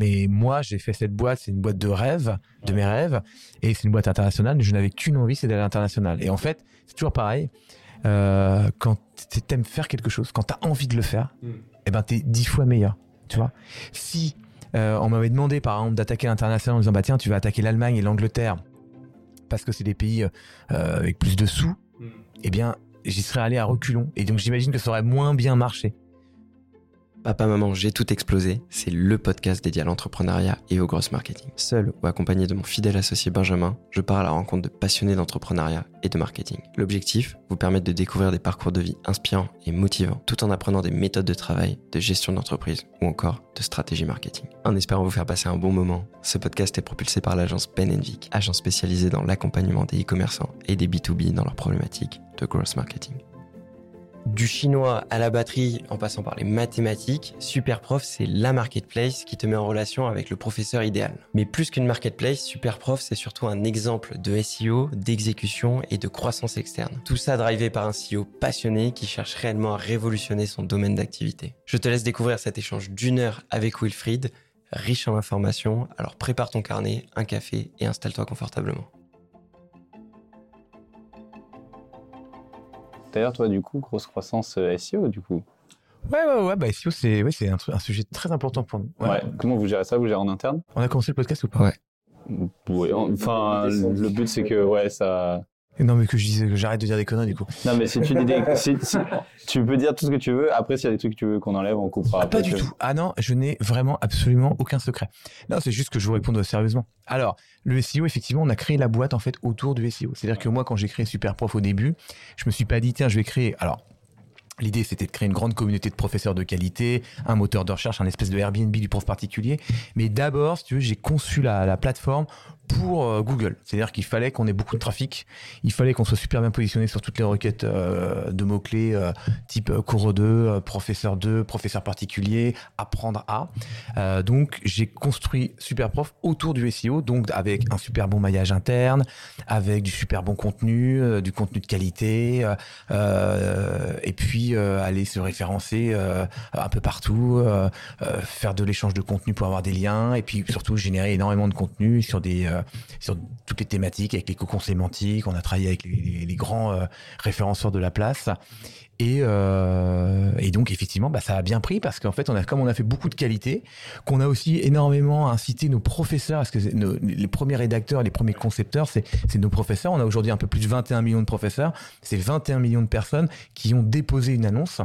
Mais moi, j'ai fait cette boîte, c'est une boîte de rêve, de mes rêves, et c'est une boîte internationale. Je n'avais qu'une envie, c'est d'aller à l'international. Et en fait, c'est toujours pareil. Euh, quand t'aimes faire quelque chose, quand t'as envie de le faire, mm. eh ben t'es dix fois meilleur. Tu vois. Si euh, on m'avait demandé par exemple d'attaquer l'international en disant bah tiens tu vas attaquer l'Allemagne et l'Angleterre parce que c'est des pays euh, avec plus de sous, mm. eh bien j'y serais allé à reculons. Et donc j'imagine que ça aurait moins bien marché. Papa Maman, j'ai tout explosé, c'est le podcast dédié à l'entrepreneuriat et au gross marketing. Seul ou accompagné de mon fidèle associé Benjamin, je pars à la rencontre de passionnés d'entrepreneuriat et de marketing. L'objectif, vous permettre de découvrir des parcours de vie inspirants et motivants, tout en apprenant des méthodes de travail, de gestion d'entreprise ou encore de stratégie marketing. En espérant vous faire passer un bon moment, ce podcast est propulsé par l'agence Vic, agence spécialisée dans l'accompagnement des e-commerçants et des B2B dans leurs problématiques de gross marketing du chinois à la batterie en passant par les mathématiques, Superprof, c'est la marketplace qui te met en relation avec le professeur idéal. Mais plus qu'une marketplace, Superprof, c'est surtout un exemple de SEO, d'exécution et de croissance externe. Tout ça drivé par un CEO passionné qui cherche réellement à révolutionner son domaine d'activité. Je te laisse découvrir cet échange d'une heure avec Wilfried, riche en informations, alors prépare ton carnet, un café et installe-toi confortablement. D'ailleurs, toi, du coup, grosse croissance euh, SEO, du coup. Ouais, ouais, ouais, bah SEO, c'est ouais, un, un, sujet très important pour nous. Ouais. Comment vous gérez ça? Vous gérez en interne? On a commencé le podcast ou pas? Ouais. Oui, enfin, le but, c'est que, ouais, ça. Non, mais que je disais que j'arrête de dire des conneries du coup. Non, mais c'est une idée. tu peux dire tout ce que tu veux. Après, s'il y a des trucs que tu veux qu'on enlève, on coupera. Ah, pas du tout. Ah non, je n'ai vraiment absolument aucun secret. Non, c'est juste que je vous réponds sérieusement. Alors, le SEO, effectivement, on a créé la boîte en fait autour du SEO. C'est-à-dire que moi, quand j'ai créé Superprof au début, je me suis pas dit tiens, je vais créer. Alors, L'idée, c'était de créer une grande communauté de professeurs de qualité, un moteur de recherche, un espèce de Airbnb du prof particulier. Mais d'abord, si tu veux, j'ai conçu la, la plateforme pour euh, Google. C'est-à-dire qu'il fallait qu'on ait beaucoup de trafic, il fallait qu'on soit super bien positionné sur toutes les requêtes euh, de mots-clés euh, type cours 2, professeur 2, professeur particulier, apprendre à. donc j'ai construit Superprof autour du SEO, donc avec un super bon maillage interne, avec du super bon contenu, du contenu de qualité, et puis aller se référencer un peu partout, faire de l'échange de contenu pour avoir des liens, et puis surtout générer énormément de contenu sur des sur toutes les thématiques, avec les cocons sémantiques. On a travaillé avec les, grands euh, référenceurs de la place. Et, euh, et, donc effectivement, bah, ça a bien pris parce qu'en fait, on a, comme on a fait beaucoup de qualité, qu'on a aussi énormément incité nos professeurs, parce que les premiers rédacteurs, les premiers concepteurs, c'est nos professeurs. On a aujourd'hui un peu plus de 21 millions de professeurs. C'est 21 millions de personnes qui ont déposé une annonce.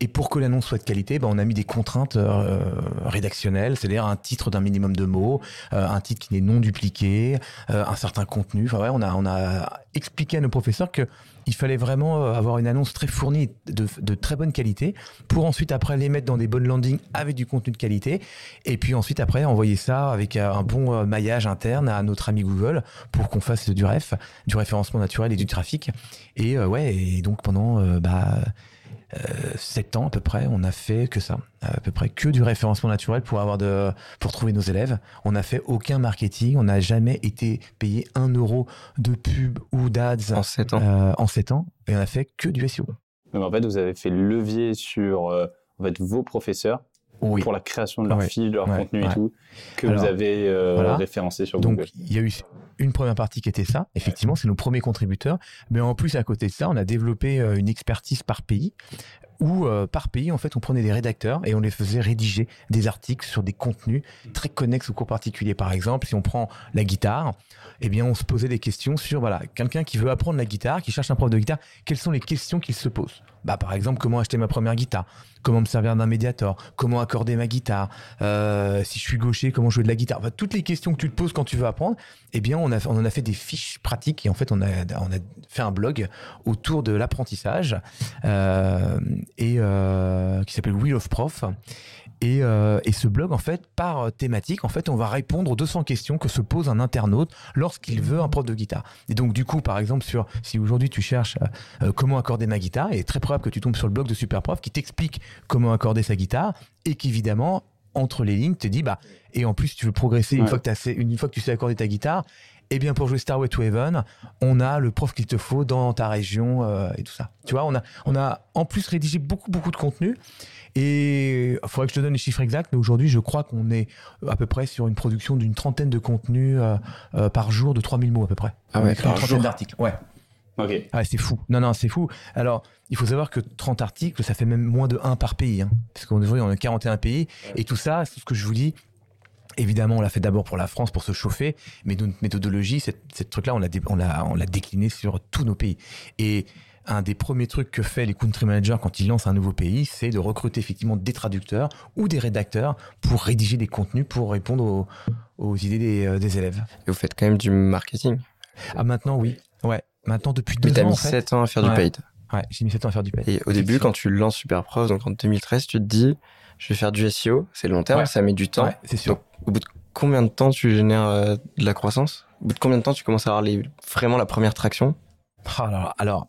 Et pour que l'annonce soit de qualité, bah, on a mis des contraintes euh, rédactionnelles, c'est-à-dire un titre d'un minimum de mots, euh, un titre qui n'est non dupliqué, euh, un certain contenu. Enfin ouais, on a on a expliqué à nos professeurs que il fallait vraiment euh, avoir une annonce très fournie de, très bonne qualité pour ensuite après les mettre dans des bonnes landings avec du contenu de qualité et puis ensuite après envoyer ça avec euh, un bon euh, maillage interne à notre ami Google pour qu'on fasse du ref, du référencement naturel et du trafic. Et ouais, et donc pendant bah 7 ans à peu près, on a fait que ça, à peu près que du référencement naturel pour avoir de, pour trouver nos élèves. On n'a fait aucun marketing, on n'a jamais été payé un euro de pub ou d'ads en 7 ans. Euh, en 7 ans, et on a fait que du SEO. Donc en fait, vous avez fait levier sur euh, en fait, vos professeurs pour la création de leur fil, de leur contenu et tout, que vous avez euh, référencé sur Google. Donc il y a eu une première partie qui était ça. Effectivement, c'est nos premiers contributeurs. Mais en plus, à côté de ça, on a développé euh, une expertise par pays où euh, par pays, en fait, on prenait des rédacteurs et on les faisait rédiger des articles sur des contenus très connexes au cours particulier. Par exemple, si on prend la guitare, eh bien, on se posait des questions sur, voilà, quelqu'un qui veut apprendre la guitare, qui cherche un prof de guitare, quelles sont les questions qu'il se pose? Bah, par exemple, comment acheter ma première guitare? Comment me servir d'un médiator Comment accorder ma guitare euh, Si je suis gaucher, comment jouer de la guitare Toutes les questions que tu te poses quand tu veux apprendre, eh bien, on, en a fait des fiches pratiques et en fait, on a, fait un blog autour de l'apprentissage euh, euh, qui s'appelle Wheel of Prof. Et, euh, et, ce blog, en fait, par thématique, en fait, on va répondre aux 200 questions que se pose un internaute lorsqu'il veut un prof de guitare. Et donc, du coup, par exemple, sur si aujourd'hui tu cherches euh, comment accorder ma guitare, il est très probable que tu tombes sur le blog de Superprof qui t'explique comment accorder sa guitare et qu'évidemment, entre les lignes te dit bah et en plus tu veux progresser une fois que as, une fois que tu sais accorder ta guitare eh bien pour jouer Starway to Heaven on a le prof qu'il te faut dans ta région euh, et tout ça tu vois on a on a en plus rédigé beaucoup beaucoup de contenu et il faudrait que je te donne les chiffres exacts mais aujourd'hui je crois qu'on est à peu près sur une production d'une trentaine de contenus euh, euh, par jour de 3000 mots à peu près ah ouais, une trentaine d'articles ouais ah, c'est fou. Non, non, c'est fou. Alors, il faut savoir que 30 articles, ça fait même moins de 1 par pays. Hein, parce qu'on on a 41 pays. Et tout ça, c'est ce que je vous dis. Évidemment, on l'a fait d'abord pour la France, pour se chauffer, mais notre méthodologie, cette, truc-là, on l'a, on, l'a, on l'a décliné sur tous nos pays. Et un des premiers trucs que fait les country managers quand ils lancent un nouveau pays, c'est de recruter effectivement des traducteurs ou des rédacteurs pour rédiger des contenus pour répondre aux, idées des, euh, des, élèves. Et vous faites quand même du marketing Ah, maintenant, oui. Ouais. Maintenant, depuis deux ans. as mis 7 ans à faire du paid. Ouais, j'ai mis 7 ans à faire du paid. Et au début, quand tu lances Superprof, donc en 2013, tu te dis, je vais faire du SEO, c'est long terme, ça met du temps. c'est sûr. au bout de combien de temps tu génères euh, de la croissance? Au bout de combien de temps tu commences à avoir les, vraiment la première traction? Alors, alors,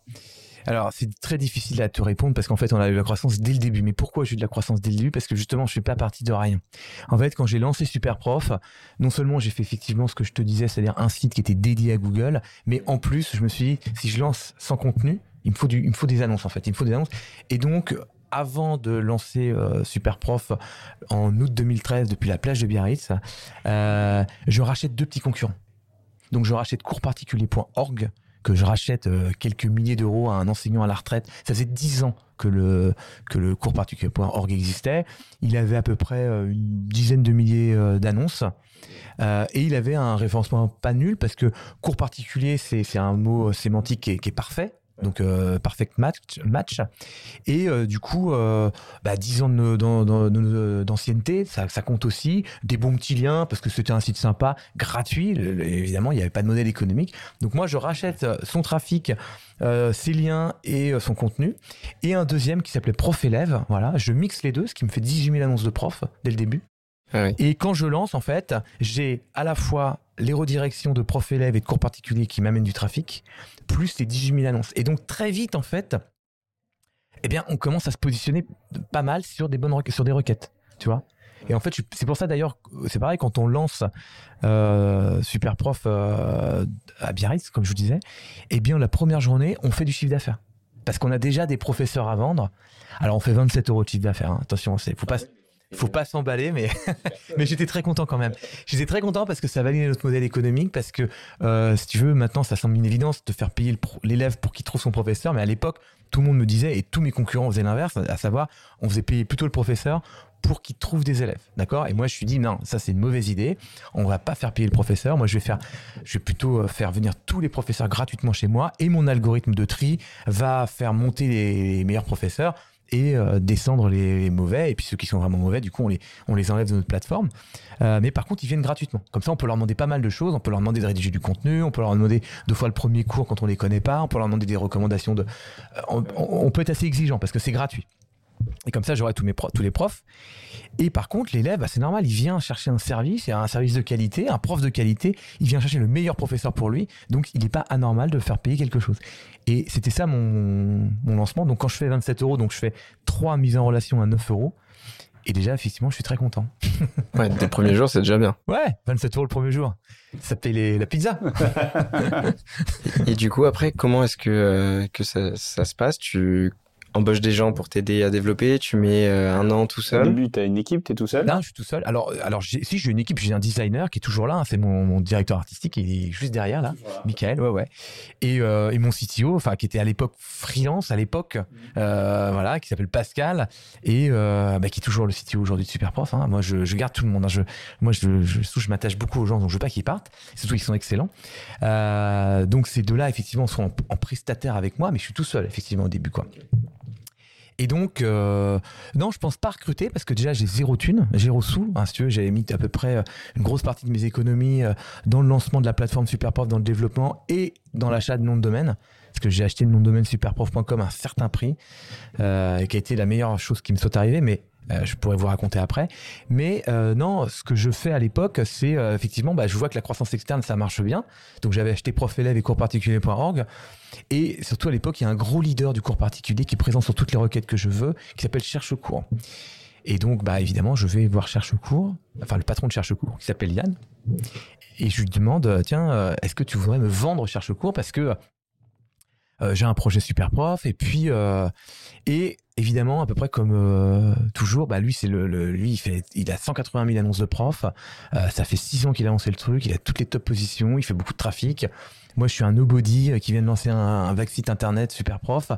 alors, c'est très difficile à te répondre parce qu'en fait, on a eu la croissance dès le début. Mais pourquoi j'ai eu de la croissance dès le début? Parce que justement, je suis pas parti de rien. En fait, quand j'ai lancé Superprof, non seulement j'ai fait effectivement ce que je te disais, c'est-à-dire un site qui était dédié à Google, mais en plus, je me suis dit, si je lance sans contenu, il me faut du, il me faut des annonces en fait. Il me faut des annonces. Et donc, avant de lancer euh, Superprof en août 2013 depuis la plage de Biarritz, euh, je rachète deux petits concurrents. Donc je rachète coursparticulier.org que je rachète euh, quelques milliers d'euros à un enseignant à la retraite. Ça faisait dix ans que le, que le cours particulier.org existait. Il avait à peu près euh, une dizaine de milliers d'annonces. et il avait un référencement pas nul parce que cours particulier, c'est un mot sémantique qui est parfait donc euh, perfect match, match. Et euh, du coup, euh, bah, 10 ans d'ancienneté, ça, ça, compte aussi. Des bons petits liens, parce que c'était un site sympa, gratuit. évidemment, il n'y avait pas de modèle économique. Donc moi, je rachète son trafic, ses liens et son contenu. Et un deuxième qui s'appelait Prof Élève. Voilà, je mixe les deux, ce qui me fait 18 000 annonces de prof dès le début. Ah et quand je lance, en fait, j'ai à la fois les redirections de profs élèves et de cours particuliers qui m'amènent du trafic, plus les 18 000 annonces. Et donc très vite, en fait, eh bien, on commence à se positionner pas mal sur des bonnes sur des requêtes, tu vois. Et en fait, c'est pour ça d'ailleurs, c'est pareil quand on lance euh, Superprof euh, à Biarritz, comme je vous disais, eh bien la première journée, on fait du chiffre d'affaires parce qu'on a déjà des professeurs à vendre. Alors on fait 27 euros de chiffre d'affaires. Hein. Attention, c'est faut pas faut pas s'emballer, mais, mais j'étais très content quand même. J'étais très content parce que ça validait notre modèle économique, parce que euh, si tu veux, maintenant ça semble une évidence de faire payer l'élève pour qu'il trouve son professeur, mais à l'époque, tout le monde me disait, et tous mes concurrents faisaient l'inverse, à savoir, on faisait payer plutôt le professeur pour qu'il trouve des élèves, d'accord? Et moi, je suis dit non, ça c'est une mauvaise idée. On va pas faire payer le professeur. Moi, je vais faire, je vais plutôt euh, faire venir tous les professeurs gratuitement chez moi, et mon algorithme de tri va faire monter les meilleurs professeurs et euh, descendre les, mauvais. Et puis ceux qui sont vraiment mauvais, du coup, on les, enlève de notre plateforme. Euh, mais par contre, ils viennent gratuitement. Comme ça, on peut leur demander pas mal de choses. On peut leur demander de rédiger du contenu. On peut leur demander deux fois le premier cours quand on les connaît pas. On peut leur demander des recommandations de. Euh, on peut être assez exigeant parce que c'est gratuit. Et comme ça, j'aurai tous, mes tous les profs. Et par contre, l'élève, bah, c'est normal, il vient chercher un service, un service de qualité, un prof de qualité, il vient chercher le meilleur professeur pour lui, donc il n'est pas anormal de faire payer quelque chose. Et c'était ça mon, lancement. Donc quand je fais 27 euros, donc je fais trois mises en relation à 9 euros. Et déjà, effectivement, je suis très content. ouais, dès le premier jour, c'est déjà bien. Ouais, 27 euros le premier jour. Ça paye la pizza. et, du coup, après, comment est-ce que, euh, que ça, ça, se passe? Tu embauches des gens pour t'aider à développer, tu mets euh, un an tout seul. Au début, tu as une équipe, tu es tout seul? Non, je suis tout seul. Alors, alors si j'ai une équipe, j'ai un designer qui est toujours là, hein, c'est mon, directeur artistique, il est juste derrière là, Michael, ouais, ouais. Et, euh, et mon CTO, enfin, qui était à l'époque freelance, à l'époque, euh, voilà, qui s'appelle Pascal, et bah, qui est toujours le CTO aujourd'hui de Superprof. Hein. Moi, je, garde tout le monde. Hein. Je, moi, je, je, je m'attache beaucoup aux gens, donc je veux pas qu'ils partent, surtout qu'ils sont excellents. donc, ces deux-là, effectivement, sont en, en, prestataire avec moi, mais je suis tout seul, effectivement, au début, quoi. Et donc, euh, non, je pense pas recruter parce que déjà j'ai zéro thune, zéro sous. Hein, si tu veux, j'avais mis à peu près euh, une grosse partie de mes économies euh, dans le lancement de la plateforme Superprof, dans le développement et dans l'achat de nom de domaine. Parce que j'ai acheté le nom de domaine superprof.com à un certain prix, qui a été la meilleure chose qui me soit arrivée. Mais je pourrais vous raconter après. Mais euh, non, ce que je fais à l'époque, c'est euh, effectivement, bah, je vois que la croissance externe, ça marche bien. Donc j'avais acheté prof élève et cours particulier.org. Et surtout à l'époque, il y a un gros leader du cours particulier qui est présent sur toutes les requêtes que je veux, qui s'appelle Cherche cours. Et donc, bah, évidemment, je vais voir Cherchecourt, enfin le patron de Cherchecourt, qui s'appelle Yann, et je lui demande, tiens, est-ce que tu voudrais me vendre Cherchecourt? Parce que j'ai un projet super prof, et puis et évidemment, à peu près comme toujours, bah lui c'est le, lui il fait a 180 000 annonces de prof, ça fait 6 ans qu'il a lancé le truc, il a toutes les top positions, il fait beaucoup de trafic. Moi, je suis un nobody euh, qui vient de lancer un, un site internet super prof.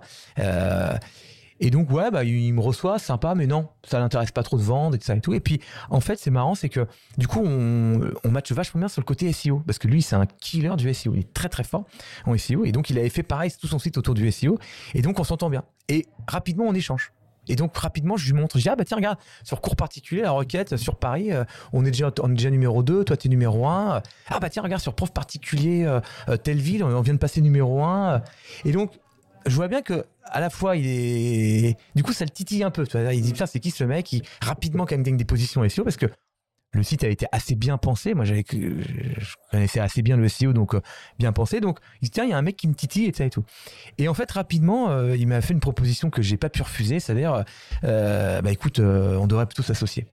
Euh, et donc, ouais, bah, il me reçoit, sympa, mais non, ça l'intéresse pas trop de vendre et tout ça et tout. Et puis, en fait, c'est marrant, c'est que du coup, on, on matche vachement bien sur le côté SEO. Parce que lui, c'est un killer du SEO. Il est très, très fort en SEO. Et donc, il avait fait pareil, tout son site autour du SEO. Et donc, on s'entend bien. Et rapidement, on échange. Et donc rapidement, je lui montre, je dis, ah bah tiens, regarde, sur cours particulier, la requête sur Paris, euh, on, est déjà, on est déjà numéro 2, toi tu es numéro 1. Ah bah tiens, regarde, sur prof particulier, euh, euh, telle ville, on, vient de passer numéro 1. Et donc, je vois bien que à la fois il est du coup ça le titille un peu il dit putain c'est qui ce mec? Qui rapidement quand même gagne des positions SEO parce que le site a été assez bien pensé. Moi, j'avais, je connaissais assez bien le SEO, donc euh, bien pensé. Donc, il dit tiens, il y a un mec qui me titille et ça et tout. Et en fait, rapidement, euh, il m'a fait une proposition que j'ai pas pu refuser, c'est-à-dire, euh, bah écoute, on devrait plutôt s'associer.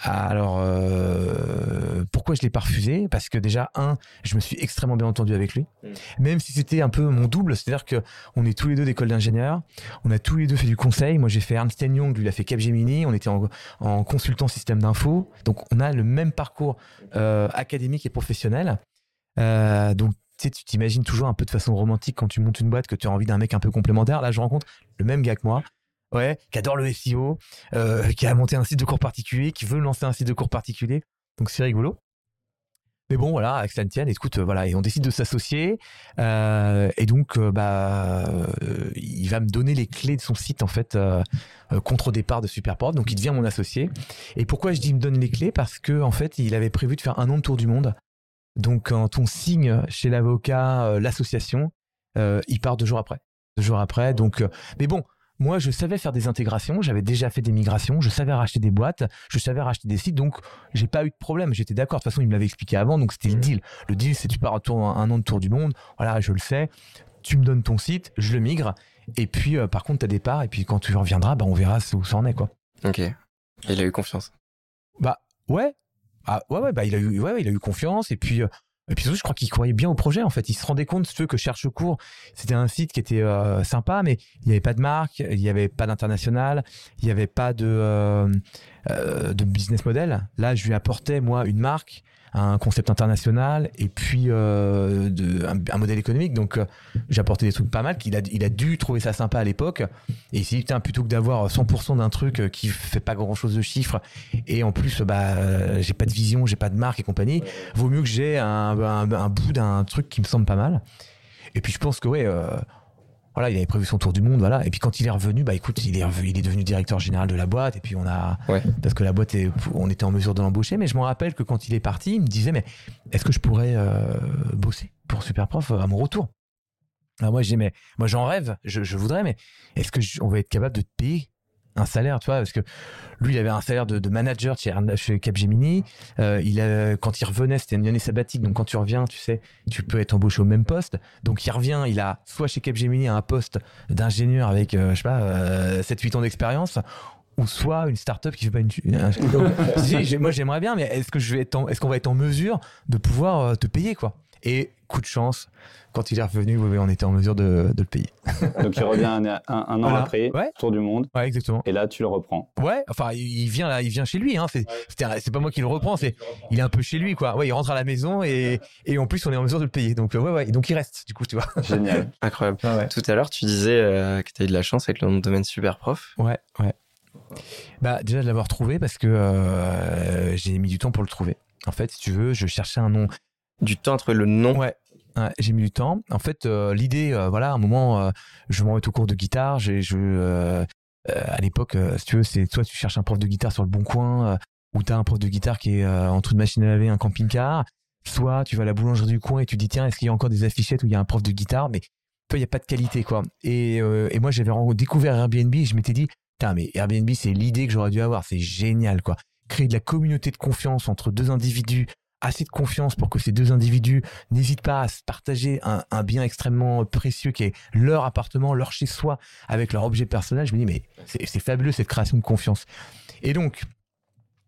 Alors, euh, pourquoi je l'ai pas refusé? Parce que déjà, un, je me suis extrêmement bien entendu avec lui, mm. même si c'était un peu mon double, c'est-à-dire que on est tous les deux d'école d'ingénieur, on a tous les deux fait du conseil. Moi, j'ai fait Ernst Young, lui, il a fait Capgemini, on était en, consultant système d'info, donc on a le même parcours euh, académique et professionnel. Euh, donc, tu sais, tu t'imagines toujours un peu de façon romantique quand tu montes une boîte que tu as envie d'un mec un peu complémentaire. Là, je rencontre le même gars que moi ouais, qui adore le SEO, euh, qui a monté un site de cours particulier, qui veut lancer un site de cours particulier. Donc c'est rigolo. Mais bon, voilà, avec Santian, écoute, euh, voilà, et on décide de s'associer. Euh, et donc, bah, il va me donner les clés de son site, en fait, contre départ de Superport. Donc, il devient mon associé. Et pourquoi je dis il me donne les clés? Parce que, en fait, il avait prévu de faire un an de tour du monde. Donc, quand on signe chez l'avocat l'association, il part deux jours après. Deux jours après. Donc, mais bon, moi, je savais faire des intégrations, j'avais déjà fait des migrations, je savais racheter des boîtes, je savais racheter des sites, donc j'ai pas eu de problème. J'étais d'accord. De toute façon, il me l'avait expliqué avant, donc c'était le deal. Le deal, c'est tu pars un, tour, un an de tour du monde. Voilà, je le sais. Tu me donnes ton site, je le migre. Et puis, euh, par contre, tu as des parts. Et puis, quand tu reviendras, bah, on verra où ça en est, quoi. Ok. Il a eu confiance. Bah, ouais. Ah, ouais, ouais, bah, il a eu, ouais, il a eu confiance. Et puis, euh, et puis surtout, je crois qu'il croyait bien au projet. En fait, il se rendait compte, ceux que cherche cours, c'était un site qui était euh, sympa, mais il n'y avait pas de marque, il n'y avait pas d'international, il n'y avait pas de euh, euh, de business model. Là, je lui apportais moi une marque, un concept international et puis euh, un, modèle économique. Donc, euh, j'ai apporté des trucs pas mal. Qu'il a, il a dû trouver ça sympa à l'époque. Et il s'est dit, plutôt que d'avoir 100% d'un truc qui fait pas grand chose de chiffres et en plus, bah, j'ai pas de vision, j'ai pas de marque et compagnie, vaut mieux que j'ai un, un, un bout d'un truc qui me semble pas mal. Et puis, je pense que, ouais, voilà, il avait prévu son tour du monde, voilà. Et puis quand il est revenu, bah écoute, il est, il est devenu directeur général de la boîte. Et puis on a, parce que la boîte, est, on était en mesure de l'embaucher. Mais je me rappelle que quand il est parti, il me disait, mais est-ce que je pourrais euh, bosser pour Superprof à mon retour? Alors moi, j'ai mais moi j'en rêve, je, je, voudrais, mais est-ce que on va être capable de te payer un salaire, tu vois, parce que lui, il avait un salaire de, manager chez, Capgemini. Euh, il a, quand il revenait, c'était une année sabbatique, donc quand tu reviens, tu sais, tu peux être embauché au même poste. Donc il revient, il a soit chez Capgemini un poste d'ingénieur avec, euh, je sais pas, 7-8 euh, ans d'expérience, ou soit une start-up qui fait pas une. moi, j'aimerais bien, mais est-ce que je vais est-ce qu'on va être en mesure de pouvoir te payer, quoi? Et coup de chance, quand il est revenu, on était en mesure de, le payer. Donc il revient un, an après, tour du monde. Ouais, exactement. Et là, tu le reprends. Ouais, enfin, il vient là, il vient chez lui. Hein. C'est pas moi qui le reprends, c'est il est un peu chez lui, quoi. Ouais, il rentre à la maison et, et en plus, on est en mesure de le payer. Donc ouais, ouais, donc il reste, du coup, tu vois. Génial, incroyable. Tout à l'heure, tu disais euh, que tu as eu de la chance avec le nom de domaine super prof. Ouais, ouais. Bah déjà de l'avoir trouvé parce que euh, j'ai mis du temps pour le trouver. En fait, si tu veux, je cherchais un nom. Du temps entre le nom ouais j'ai mis du temps. En fait, euh, l'idée, euh, voilà, à un moment, euh, je m'en vais au cours de guitare. J'ai, je, à l'époque, si tu veux, c'est soit tu cherches un prof de guitare sur le bon coin, ou tu as un prof de guitare qui est en dessous de machine à laver, un camping-car. Soit tu vas à la boulangerie du coin et tu dis tiens, est-ce qu'il y a encore des affichettes où il y a un prof de guitare? Mais il n'y a pas de qualité, quoi. Et, et moi, j'avais découvert Airbnb et je m'étais dit, putain, mais Airbnb, c'est l'idée que j'aurais dû avoir. C'est génial, quoi. Créer de la communauté de confiance entre deux individus assez de confiance pour que ces deux individus n'hésitent pas à se partager un, bien extrêmement précieux qui est leur appartement, leur chez-soi, avec leur objet personnel. Je me dis, mais c'est fabuleux cette création de confiance. Et donc,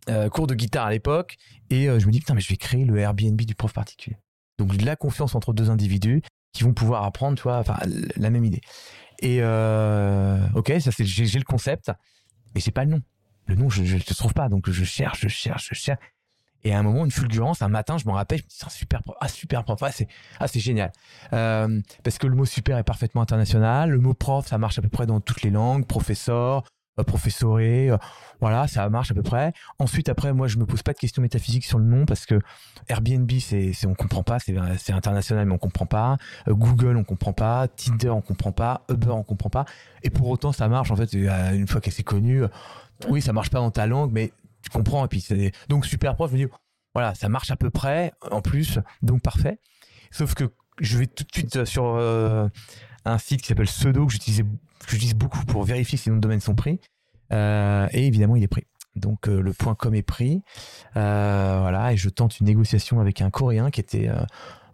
euh, cours de guitare à l'époque, et euh, je me dis, putain, mais je vais créer le Airbnb du prof particulier. Donc, de la confiance entre deux individus qui vont pouvoir apprendre, tu vois, enfin, la même idée. Et euh, ok, ça c'est, j'ai le concept, mais j'ai pas le nom. Le nom, je ne trouve pas, donc je cherche, je cherche, je cherche. Et à un moment, une fulgurance, un matin, je m'en rappelle, je me dis, c'est super prof, ah, super prof, ah, c'est, ah, c'est génial. Euh, parce que le mot super est parfaitement international, le mot prof, ça marche à peu près dans toutes les langues, professeur, euh, professoré, euh, voilà, ça marche à peu près. Ensuite, après, moi, je me pose pas de questions métaphysiques sur le nom parce que Airbnb, c'est, c'est on comprend pas, c'est, c'est international, mais on comprend pas. Google, on comprend pas. Tinder, on comprend pas. Uber, on comprend pas. Et pour autant, ça marche, en fait, une fois qu'elle s'est connue. Oui, ça marche pas dans ta langue, mais tu comprends. Et puis, donc super prof. Je me dis, voilà, ça marche à peu près en plus, donc parfait. Sauf que je vais tout de suite sur euh, un site qui s'appelle Pseudo que j'utilise beaucoup pour vérifier si nos domaines sont pris. Euh, et évidemment, il est pris. Donc euh, le point .com est pris. voilà, et je tente une négociation avec un Coréen qui était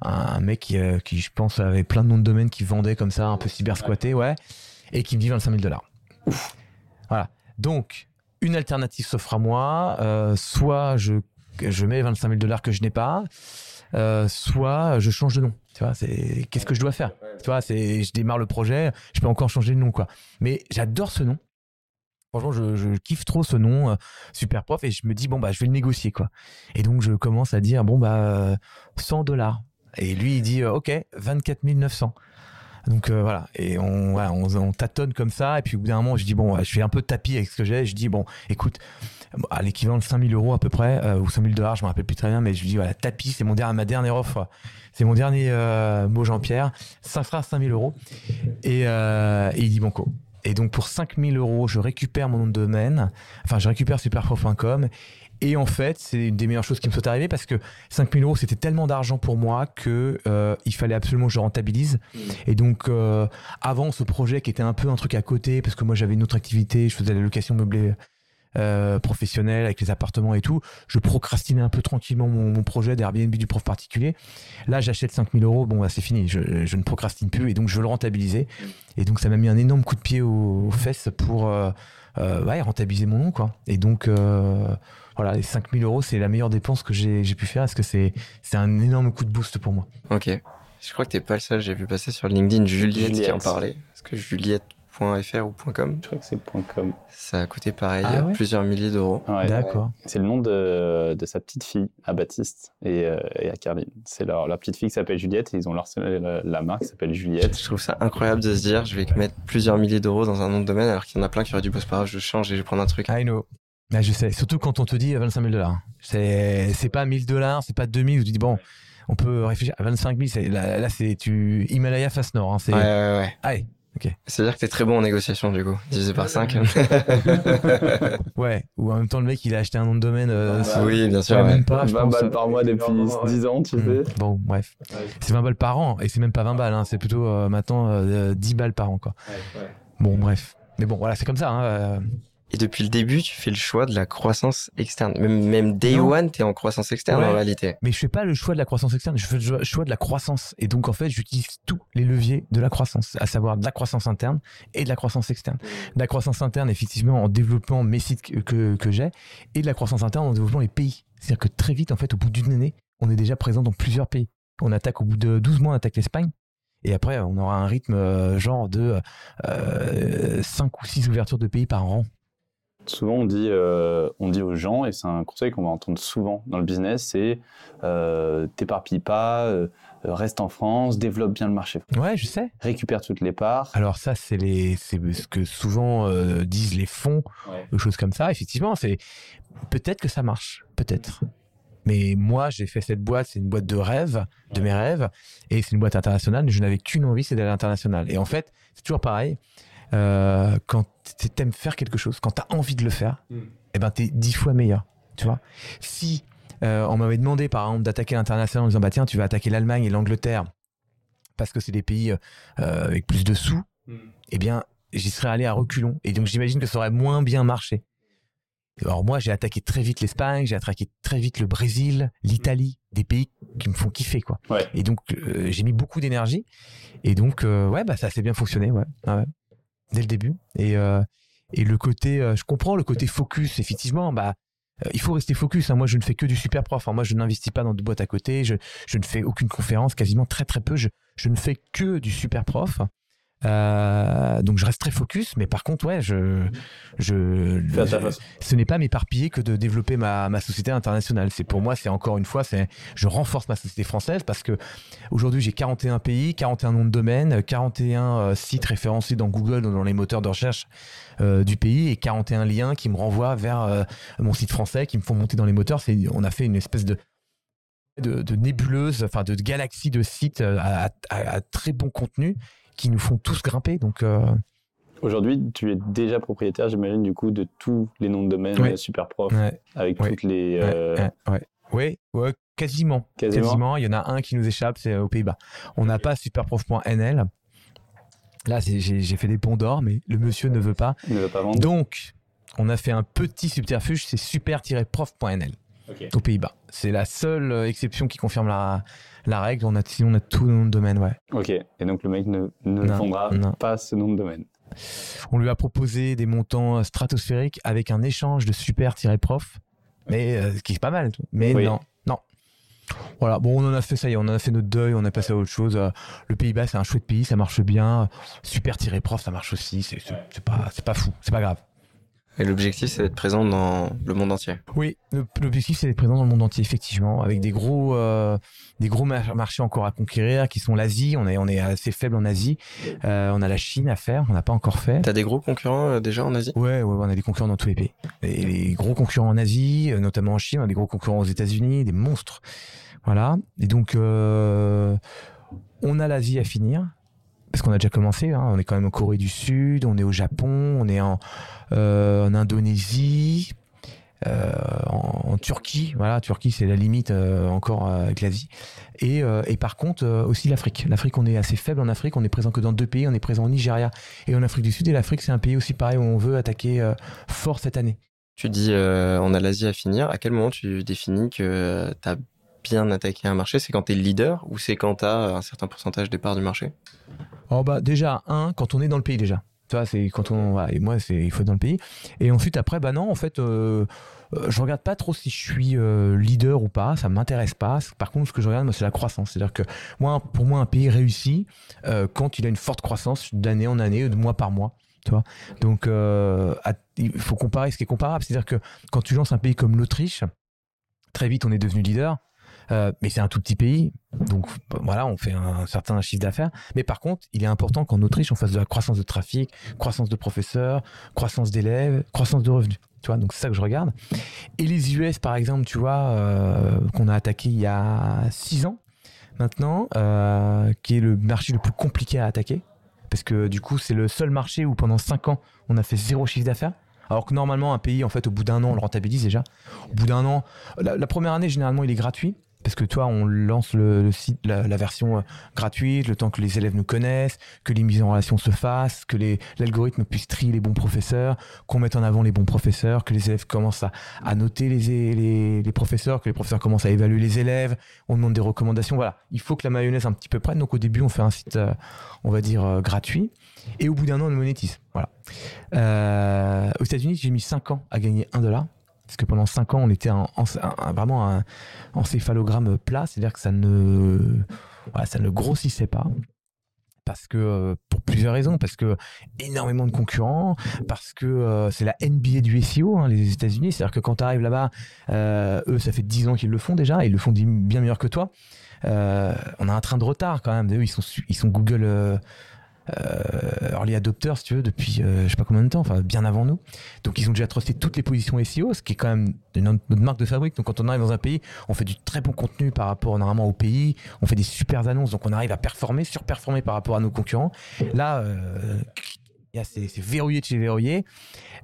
un mec qui, qui, je pense, avait plein de noms de domaines qui vendait comme ça, un peu cyber squatté, ouais, et qui me dit 25 000 dollars. Voilà. Donc, une alternative s'offre à moi. Euh, soit je, je mets 25 000 dollars que je n'ai pas, euh, soit je change de nom. Tu vois, c'est qu'est-ce que je dois faire? Tu vois, c'est je démarre le projet, je peux encore changer de nom quoi. Mais j'adore ce nom. Franchement, je, kiffe trop ce nom, euh, super prof, et je me dis bon bah je vais le négocier quoi. Et donc je commence à dire bon bah 100 dollars. Et lui il dit ok 24 900. Donc euh, voilà, et on, on, tâtonne comme ça, et puis au bout d'un moment, je dis, bon, je fais un peu tapis avec ce que j'ai, je dis, bon, écoute, à l'équivalent de 5000 euros à peu près, euh, ou 5000 dollars, je me rappelle plus très bien, mais je dis, voilà, tapis, c'est mon ma dernière offre, c'est mon dernier euh, mot Jean-Pierre, ça fera 5000 euros. Et, et il dit, bon, quoi. Et donc pour 5000 euros, je récupère mon nom de domaine, enfin je récupère superprof.com et en fait, c'est une des meilleures choses qui me sont arrivées parce que 5000 euros, c'était tellement d'argent pour moi que euh, il fallait absolument que je rentabilise. Mmh. Et donc, euh, avant ce projet qui était un peu un truc à côté, parce que moi j'avais une autre activité, je faisais la location meublée euh, professionnelle avec les appartements et tout, je procrastinais un peu tranquillement mon, projet d'Airbnb du prof particulier. Là, j'achète 5000 euros, bon, bah, c'est fini, je, ne procrastine plus et donc je veux le rentabiliser. Mmh. Et donc, ça m'a mis un énorme coup de pied aux, fesses pour ouais, rentabiliser mon nom, quoi. Et donc, voilà, les 5000 euros, c'est la meilleure dépense que j'ai pu faire parce que c'est un énorme coup de boost pour moi? Ok. Je crois que t'es pas le seul. J'ai vu passer sur LinkedIn Juliette, qui en parlait. Est-ce que Juliette.fr ou .com? Je crois que c'est .com. Ça a coûté pareil, ah plusieurs milliers d'euros. D'accord. C'est le nom de, de, sa petite fille, à Baptiste et, euh, et à Caroline. C'est leur, leur, petite fille qui s'appelle Juliette et ils ont leur, la, marque qui s'appelle Juliette. Je trouve ça incroyable de se dire je vais mettre plusieurs milliers d'euros dans un nom de domaine alors qu'il y en a plein qui auraient dû bosser par je change et je vais prendre un truc. I know. Bah, je sais, surtout quand on te dit 25 000 dollars. C'est, c'est pas 1000 dollars, c'est pas 2000 où tu dis bon, on peut réfléchir à 25 000. Là, là c'est tu Himalaya face nord. Hein, c'est... Ouais, ouais, ouais. Allez, ok. C'est-à-dire que t'es très bon en négociation du coup, divisé par 5. ouais, ou en même temps le mec il a acheté un nom de domaine. Euh, oui, bien sûr. Même pas, 20 balles par mois depuis 10 ans, tu sais. Bon, bref. C'est 20 balles par an et c'est même pas 20 balles, hein, c'est plutôt euh, maintenant 10 euh, balles par an quoi. Bon, bref. Mais bon, voilà, c'est comme ça. Hein, et depuis le début, tu fais le choix de la croissance externe. Même, même day one, tu es en croissance externe en réalité. Mais je fais pas le choix de la croissance externe, je fais le choix de la croissance. Et donc, en fait, j'utilise tous les leviers de la croissance, à savoir de la croissance interne et de la croissance externe. De la croissance interne, effectivement, en développant mes sites que, que, j'ai, et de la croissance interne en développant les pays. C'est-à-dire que très vite, en fait, au bout d'une année, on est déjà présent dans plusieurs pays. On attaque au bout de 12 mois, on attaque l'Espagne. Et après, on aura un rythme euh, genre de euh, 5 ou 6 ouvertures de pays par an. Souvent, on dit, euh, on dit aux gens, et c'est un conseil qu'on va entendre souvent dans le business, c'est euh, t'éparpille pas, euh, reste en France, développe bien le marché. Ouais, je sais. Récupère toutes les parts. Alors ça, c'est les, c'est ce que souvent disent les fonds, des choses comme ça. Effectivement, c'est peut-être que ça marche, peut-être. Mais moi, j'ai fait cette boîte, c'est une boîte de rêve, de mes rêves, et c'est une boîte internationale. Je n'avais qu'une envie, c'est d'aller à l'international. Et en fait, c'est toujours pareil. Euh, quand tu aimes faire quelque chose, quand tu as envie de le faire, mm. eh ben, tu es dix fois meilleur. Tu vois Si euh, on m'avait demandé, par exemple, d'attaquer l'international en disant, bah tiens, tu vas attaquer l'Allemagne et l'Angleterre parce que c'est des pays euh, avec plus de sous, mm. eh bien, j'y serais allé à reculons. Et donc, j'imagine que ça aurait moins bien marché. Alors moi, j'ai attaqué très vite l'Espagne, j'ai attaqué très vite le Brésil, l'Italie, des pays qui me font kiffer, quoi. Ouais. Et donc, euh, j'ai mis beaucoup d'énergie. Et donc, euh, ouais, bah, ça s'est bien fonctionné, ouais. Ah ouais. Dès le début. Et, euh, et le côté, euh, je comprends le côté focus, effectivement, bah, euh, il faut rester focus. hein. Moi, je ne fais que du super prof. hein. Moi, je n'investis pas dans de boîtes à côté. Je, je ne fais aucune conférence, quasiment très très peu. Je, je ne fais que du super prof. Euh, donc, je reste très focus. Mais par contre, ouais, je, je, ce n'est pas m'éparpiller que de développer ma, ma société internationale. C'est pour moi, c'est encore une fois, c'est je renforce ma société française parce que aujourd'hui j'ai 41 pays, 41 noms de domaine, 41 euh, sites référencés dans Google, dans les moteurs de recherche euh, du pays et 41 liens qui me renvoient vers euh, mon site français, qui me font monter dans les moteurs. C'est, on a fait une espèce de de, de nébuleuse, enfin de galaxie de sites à, à- à très bon contenu qui nous font tous grimper. Donc euh, Aujourd'hui, tu es déjà propriétaire, j'imagine, du coup, de tous les noms de domaine Ouais. euh, super prof, ouais, avec Ouais. toutes les. ouais, euh, ouais. Quasiment. Quasiment. Quasiment. Il y en a un qui nous échappe, c'est aux Pays-Bas. On n'a pas superprof.nl. Là, j'ai fait des ponts d'or, mais le monsieur ne veut pas. Ne veut pas vendre. Donc, on a fait un petit subterfuge, c'est super-prof.nl Ok. aux Pays-Bas. C'est la seule euh, exception qui confirme la, la règle. On a, sinon, on a tout le nom de domaine, ouais. Ok. Et donc le mec ne, ne Non, vendra non. pas ce nom de domaine. On lui a proposé des montants euh, stratosphériques avec un échange de super-prof, mais euh, ce qui est pas mal. Mais Oui. non, non. Voilà, bon, on en a fait, ça y est, on en a fait notre deuil, on a passé à autre chose. Le Pays-Bas, c'est un chouette pays, ça marche bien. Super-prof, ça marche aussi. C'est pas, c'est pas fou, c'est pas grave. Et l'objectif, c'est d'être présent dans le monde entier. Oui, l'objectif c'est d'être présent dans le monde entier, effectivement, avec des gros, euh, des gros mar- marchés encore à conquérir, qui sont l'Asie. On est, on est assez faible en Asie. Euh, on a la Chine à faire, on n'a pas encore fait. T'as des gros concurrents euh, déjà en Asie? Ouais, ouais, ouais, on a des concurrents dans tous les pays. Et les gros concurrents en Asie, euh, notamment en Chine, on a des gros concurrents aux États-Unis, des monstres. Voilà. Et donc, euh, on a l'Asie à finir. Parce qu'on a déjà commencé, hein. on est quand même en Corée du Sud, on est au Japon, on est en, euh, Indonésie, euh, en, Turquie. Voilà, Turquie c'est la limite euh, encore avec l'Asie. Et, et par contre aussi l'Afrique. L'Afrique, on est assez faible en Afrique, on est présent que dans deux pays, on est présent au Nigeria et en Afrique du Sud. Et l'Afrique c'est un pays aussi pareil où on veut attaquer fort cette année. Tu dis on a l'Asie à finir. À quel moment tu définis que tu as bien attaqué un marché C'est quand tu es leader ou c'est quand tu as un certain pourcentage des parts du marché? Oh bah déjà un quand on est dans le pays déjà. Tu vois, c'est quand on et moi c'est il faut être dans le pays. Et ensuite après bah non en fait euh, euh, je regarde pas trop si je suis euh, leader ou pas, ça m'intéresse pas. Par contre ce que je regarde c'est la croissance, c'est-à-dire que moi pour moi un pays réussit euh, quand il a une forte croissance d'année en année, de mois par mois. Tu vois Donc il faut comparer ce qui est comparable, c'est-à-dire que quand tu lances un pays comme l'Autriche, très vite on est devenu leader. Euh, mais c'est un tout petit pays, donc voilà, on fait un certain chiffre d'affaires. Mais par contre, il est important qu'en Autriche, on fasse de la croissance de trafic, croissance de professeurs, croissance d'élèves, croissance de revenus. Tu vois, donc c'est ça que je regarde. Et les US, par exemple, tu vois, euh, qu'on a attaqué il y a six ans maintenant, euh, qui est le marché le plus compliqué à attaquer. Parce que du coup, c'est le seul marché où pendant cinq ans, on a fait zéro chiffre d'affaires. Alors que normalement, un pays, en fait, au bout d'un an, on le rentabilise déjà. Au bout d'un an, la, la première année, généralement, il est gratuit. Parce que toi, on lance le, site, la, version euh, gratuite, le temps que les élèves nous connaissent, que les mises en relation se fassent, que l'algorithme puisse trier les bons professeurs, qu'on mette en avant les bons professeurs, que les élèves commencent à, noter les, professeurs, que les professeurs commencent à évaluer les élèves, on demande des recommandations. Voilà, il faut que la mayonnaise un petit peu prenne. Donc au début, on fait un site, euh, on va dire, euh, gratuit. Et au bout d'un an, on le monétise. Voilà. Aux États-Unis, j'ai mis 5 ans à gagner 1 dollar. Parce que pendant 5 ans, on était en, en- vraiment un encéphalogramme plat, c'est-à-dire que ça ne, grossissait pas. Parce que, euh, pour plusieurs raisons, parce que énormément de concurrents, parce que euh, c'est la NBA du SEO, hein, les États-Unis. C'est-à-dire que quand tu arrives là-bas, euh, eux, ça fait 10 ans qu'ils le font déjà, ils le font bien meilleur que toi. On a un train de retard quand même. Eux, ils sont, Google early adopters, si tu veux, depuis euh, je sais pas combien de temps, enfin bien avant nous. Donc ils ont déjà trusté toutes les positions SEO, ce qui est quand même notre, marque de fabrique. Donc quand on arrive dans un pays, on fait du très bon contenu par rapport normalement au pays, on fait des super annonces, donc on arrive à performer, surperformer par rapport à nos concurrents. Là, euh, c'est verrouillé de chez verrouillé.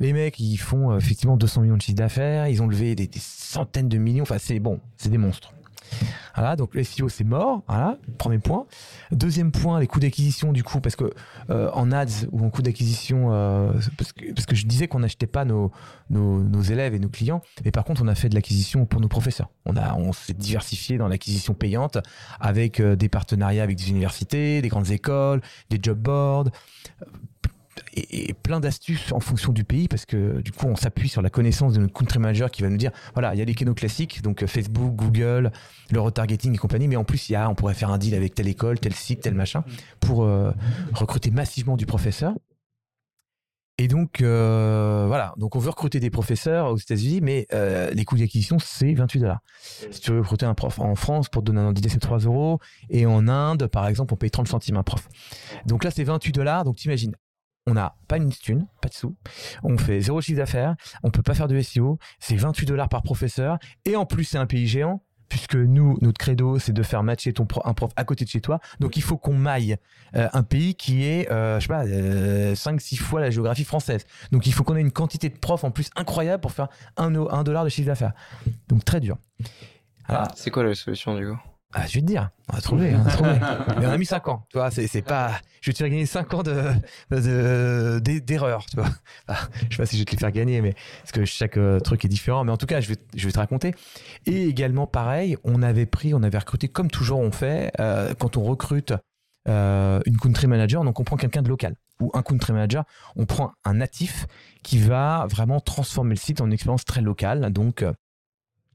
Les mecs, ils font euh, effectivement 200 millions de chiffre d'affaires, ils ont levé des centaines de millions, enfin c'est bon, c'est des monstres. Voilà, donc le SEO c'est mort, voilà, premier point. Deuxième point, les coûts d'acquisition du coup, parce que euh, en ads ou en coûts d'acquisition, euh, parce, que, je disais qu'on n'achetait pas nos, nos, nos, élèves et nos clients, mais par contre on a fait de l'acquisition pour nos professeurs. On, a, on s'est diversifié dans l'acquisition payante avec euh, des partenariats avec des universités, des grandes écoles, des job boards et, plein d'astuces en fonction du pays parce que du coup on s'appuie sur la connaissance de notre country manager qui va nous dire voilà il y a les canaux classiques donc euh, Facebook, Google, le retargeting et compagnie mais en plus il y a on pourrait faire un deal avec telle école, tel site, tel machin pour euh, recruter massivement du professeur. Et donc euh, voilà, donc on veut recruter des professeurs aux États-Unis, mais les coûts d'acquisition c'est 28 dollars. Si tu veux recruter un prof en France pour te donner un idée c'est 3 euros, et en Inde par exemple on paye 30 centimes un prof. Donc là c'est 28 dollars, donc t'imagines on n'a pas une thune, pas de sous, on fait zéro chiffre d'affaires, on peut pas faire de SEO, c'est 28 dollars par professeur, et en plus c'est un pays géant, puisque nous, notre credo, c'est de faire matcher ton un prof à côté de chez toi. Donc il faut qu'on maille euh, un pays qui est, euh, je sais pas, 5-6 euh, fois la géographie française. Donc il faut qu'on ait une quantité de profs en plus incroyable pour faire un, un dollar de chiffre d'affaires. Donc très dur. C'est quoi la solution du coup? Ah, je vais te dire, on a trouvé, on a trouvé. on a mis 5 ans, tu vois, c'est, pas... Je vais te faire gagner 5 ans de, de, d'erreur, tu vois. Ah, je sais pas si je vais te les faire gagner, mais parce que chaque euh, truc est différent. Mais en tout cas, je vais, je vais te raconter. Et également, pareil, on avait pris, on avait recruté, comme toujours on fait, euh, quand on recrute euh, une country manager, donc on prend quelqu'un de local. Ou un country manager, on prend un natif qui va vraiment transformer le site en une expérience très locale. Donc,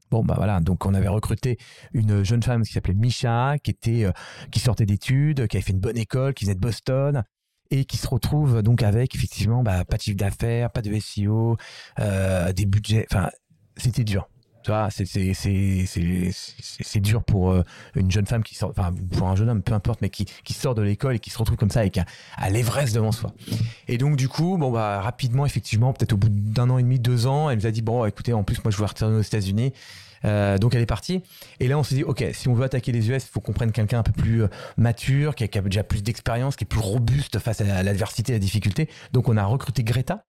Bon bah voilà, donc on avait recruté une jeune femme qui s'appelait Misha, qui était euh, qui sortait d'études, qui avait fait une bonne école, qui venait de Boston et qui se retrouve donc avec effectivement bah, pas de chiffre d'affaires, pas de SEO, euh, des budgets, enfin c'était dur. C'est dur pour euh, une jeune femme qui sort, enfin pour un jeune homme, peu importe, mais qui sort de l'école et qui se retrouve comme ça avec un, à l'Everest devant soi. Et donc du coup, bon bah rapidement, effectivement, peut-être au bout d'un an et demi, deux ans, elle nous a dit bon, écoutez, en plus moi je veux retourner aux États-Unis. Euh, donc elle est partie. Et là, on s'est dit, ok, si on veut attaquer les US, il faut qu'on prenne quelqu'un un peu plus euh, mature, qui a, déjà plus d'expérience, qui est plus robuste face à l'adversité à la difficulté. Donc on a recruté Greta,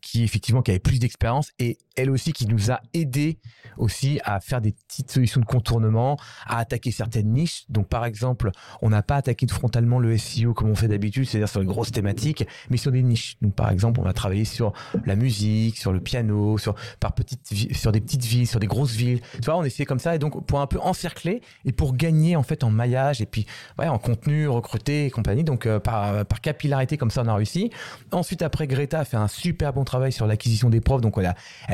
qui effectivement qui avait plus d'expérience et elle aussi qui nous a aidé aussi à faire des petites solutions de contournement, à attaquer certaines niches. Donc par exemple, on n'a pas attaqué frontalement le SEO comme on fait d'habitude, c'est-à-dire sur les grosses thématiques, mais sur des niches. Donc par exemple, on a travaillé sur la musique, sur le piano, sur par petites sur des petites villes, sur des grosses villes. Tu vois, on essayait comme ça et donc pour un peu encercler et pour gagner en fait en maillage et puis en contenu, recruter et compagnie. Donc euh, par par capillarité comme ça on a réussi. Ensuite après Greta a fait un super bon travail sur l'acquisition des profs. Donc, elle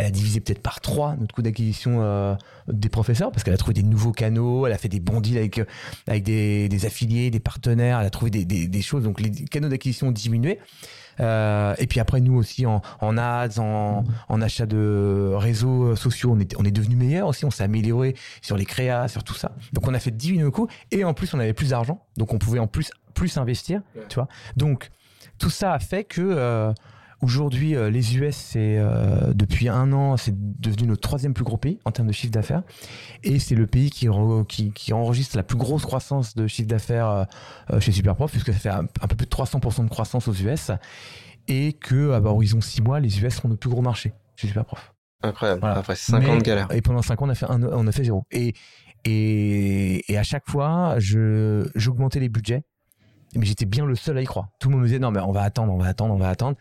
a divisé peut-être par trois notre coût d'acquisition euh, des professeurs parce qu'elle a trouvé des nouveaux canaux, elle a fait des bons deals avec, avec des, affiliés, des partenaires, elle a trouvé des, des, choses. Donc, les canaux d'acquisition ont diminué. Euh, et puis après, nous aussi, en, en ads, en, en, achat de réseaux sociaux, on est, on est devenu meilleur aussi. On s'est amélioré sur les créas, sur tout ça. Donc, on a fait diminuer nos coûts. Et en plus, on avait plus d'argent. Donc, on pouvait en plus, plus investir. Tu vois. Donc, tout ça a fait que euh, Aujourd'hui, euh, les US, c'est euh, depuis un an, c'est devenu notre troisième plus gros pays en termes de chiffre d'affaires, et c'est le pays qui, qui, enregistre la plus grosse croissance de chiffre d'affaires euh, chez Superprof, puisque ça fait un, peu plus de 300% de croissance aux US, et que à horizon 6 mois, les US seront notre plus gros marché chez Superprof. Incroyable. Après 5 ans de galère. Et pendant 5 ans, on a fait, un, on a fait zéro. Et, et, et à chaque fois, j'augmentais les budgets mais j'étais bien le seul à y croire. Tout le monde me disait non mais on va attendre, on va attendre, on va attendre.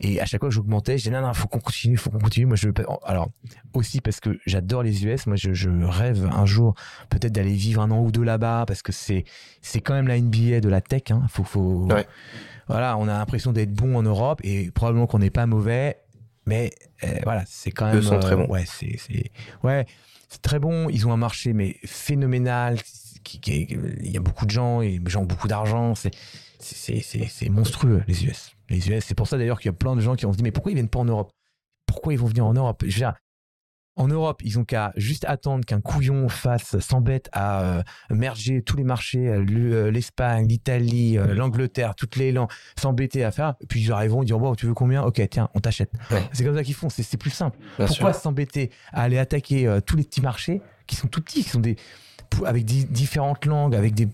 Et à chaque fois que j'augmentais, je disais non, non, faut qu'on continue, faut qu'on continue. Moi, je alors aussi parce que j'adore les US. Moi, je, je rêve un jour peut-être d'aller vivre un an ou deux là-bas parce que c'est c'est quand même la NBA de la tech. Hein. Faut faut voilà, on a l'impression d'être bon en Europe et probablement qu'on n'est pas mauvais, mais euh, voilà, c'est quand même. Ils sont très bons. Ouais, c'est c'est ouais, c'est très bon. Ils ont un marché mais phénoménal. Qui, qui, il y a beaucoup de gens et des gens ont beaucoup d'argent. C'est c'est monstrueux les US les US. C'est pour ça d'ailleurs qu'il y a plein de gens qui ont se dit mais pourquoi ils viennent pas en Europe? Pourquoi ils vont venir en Europe? Je veux dire, en Europe, ils ont qu'à juste attendre qu'un couillon fasse s'embête à euh, merger tous les marchés, euh, euh, l'Espagne, l'Italie, l'Angleterre, toutes les langues, s'embêter à faire. Puis ils arriveront, ils diront bon, tu veux combien? Ok, tiens, on t'achète. C'est comme ça qu'ils font. C'est plus simple. Pourquoi s'embêter à aller attaquer tous les petits marchés qui sont tout petits, qui sont des avec différentes langues, avec des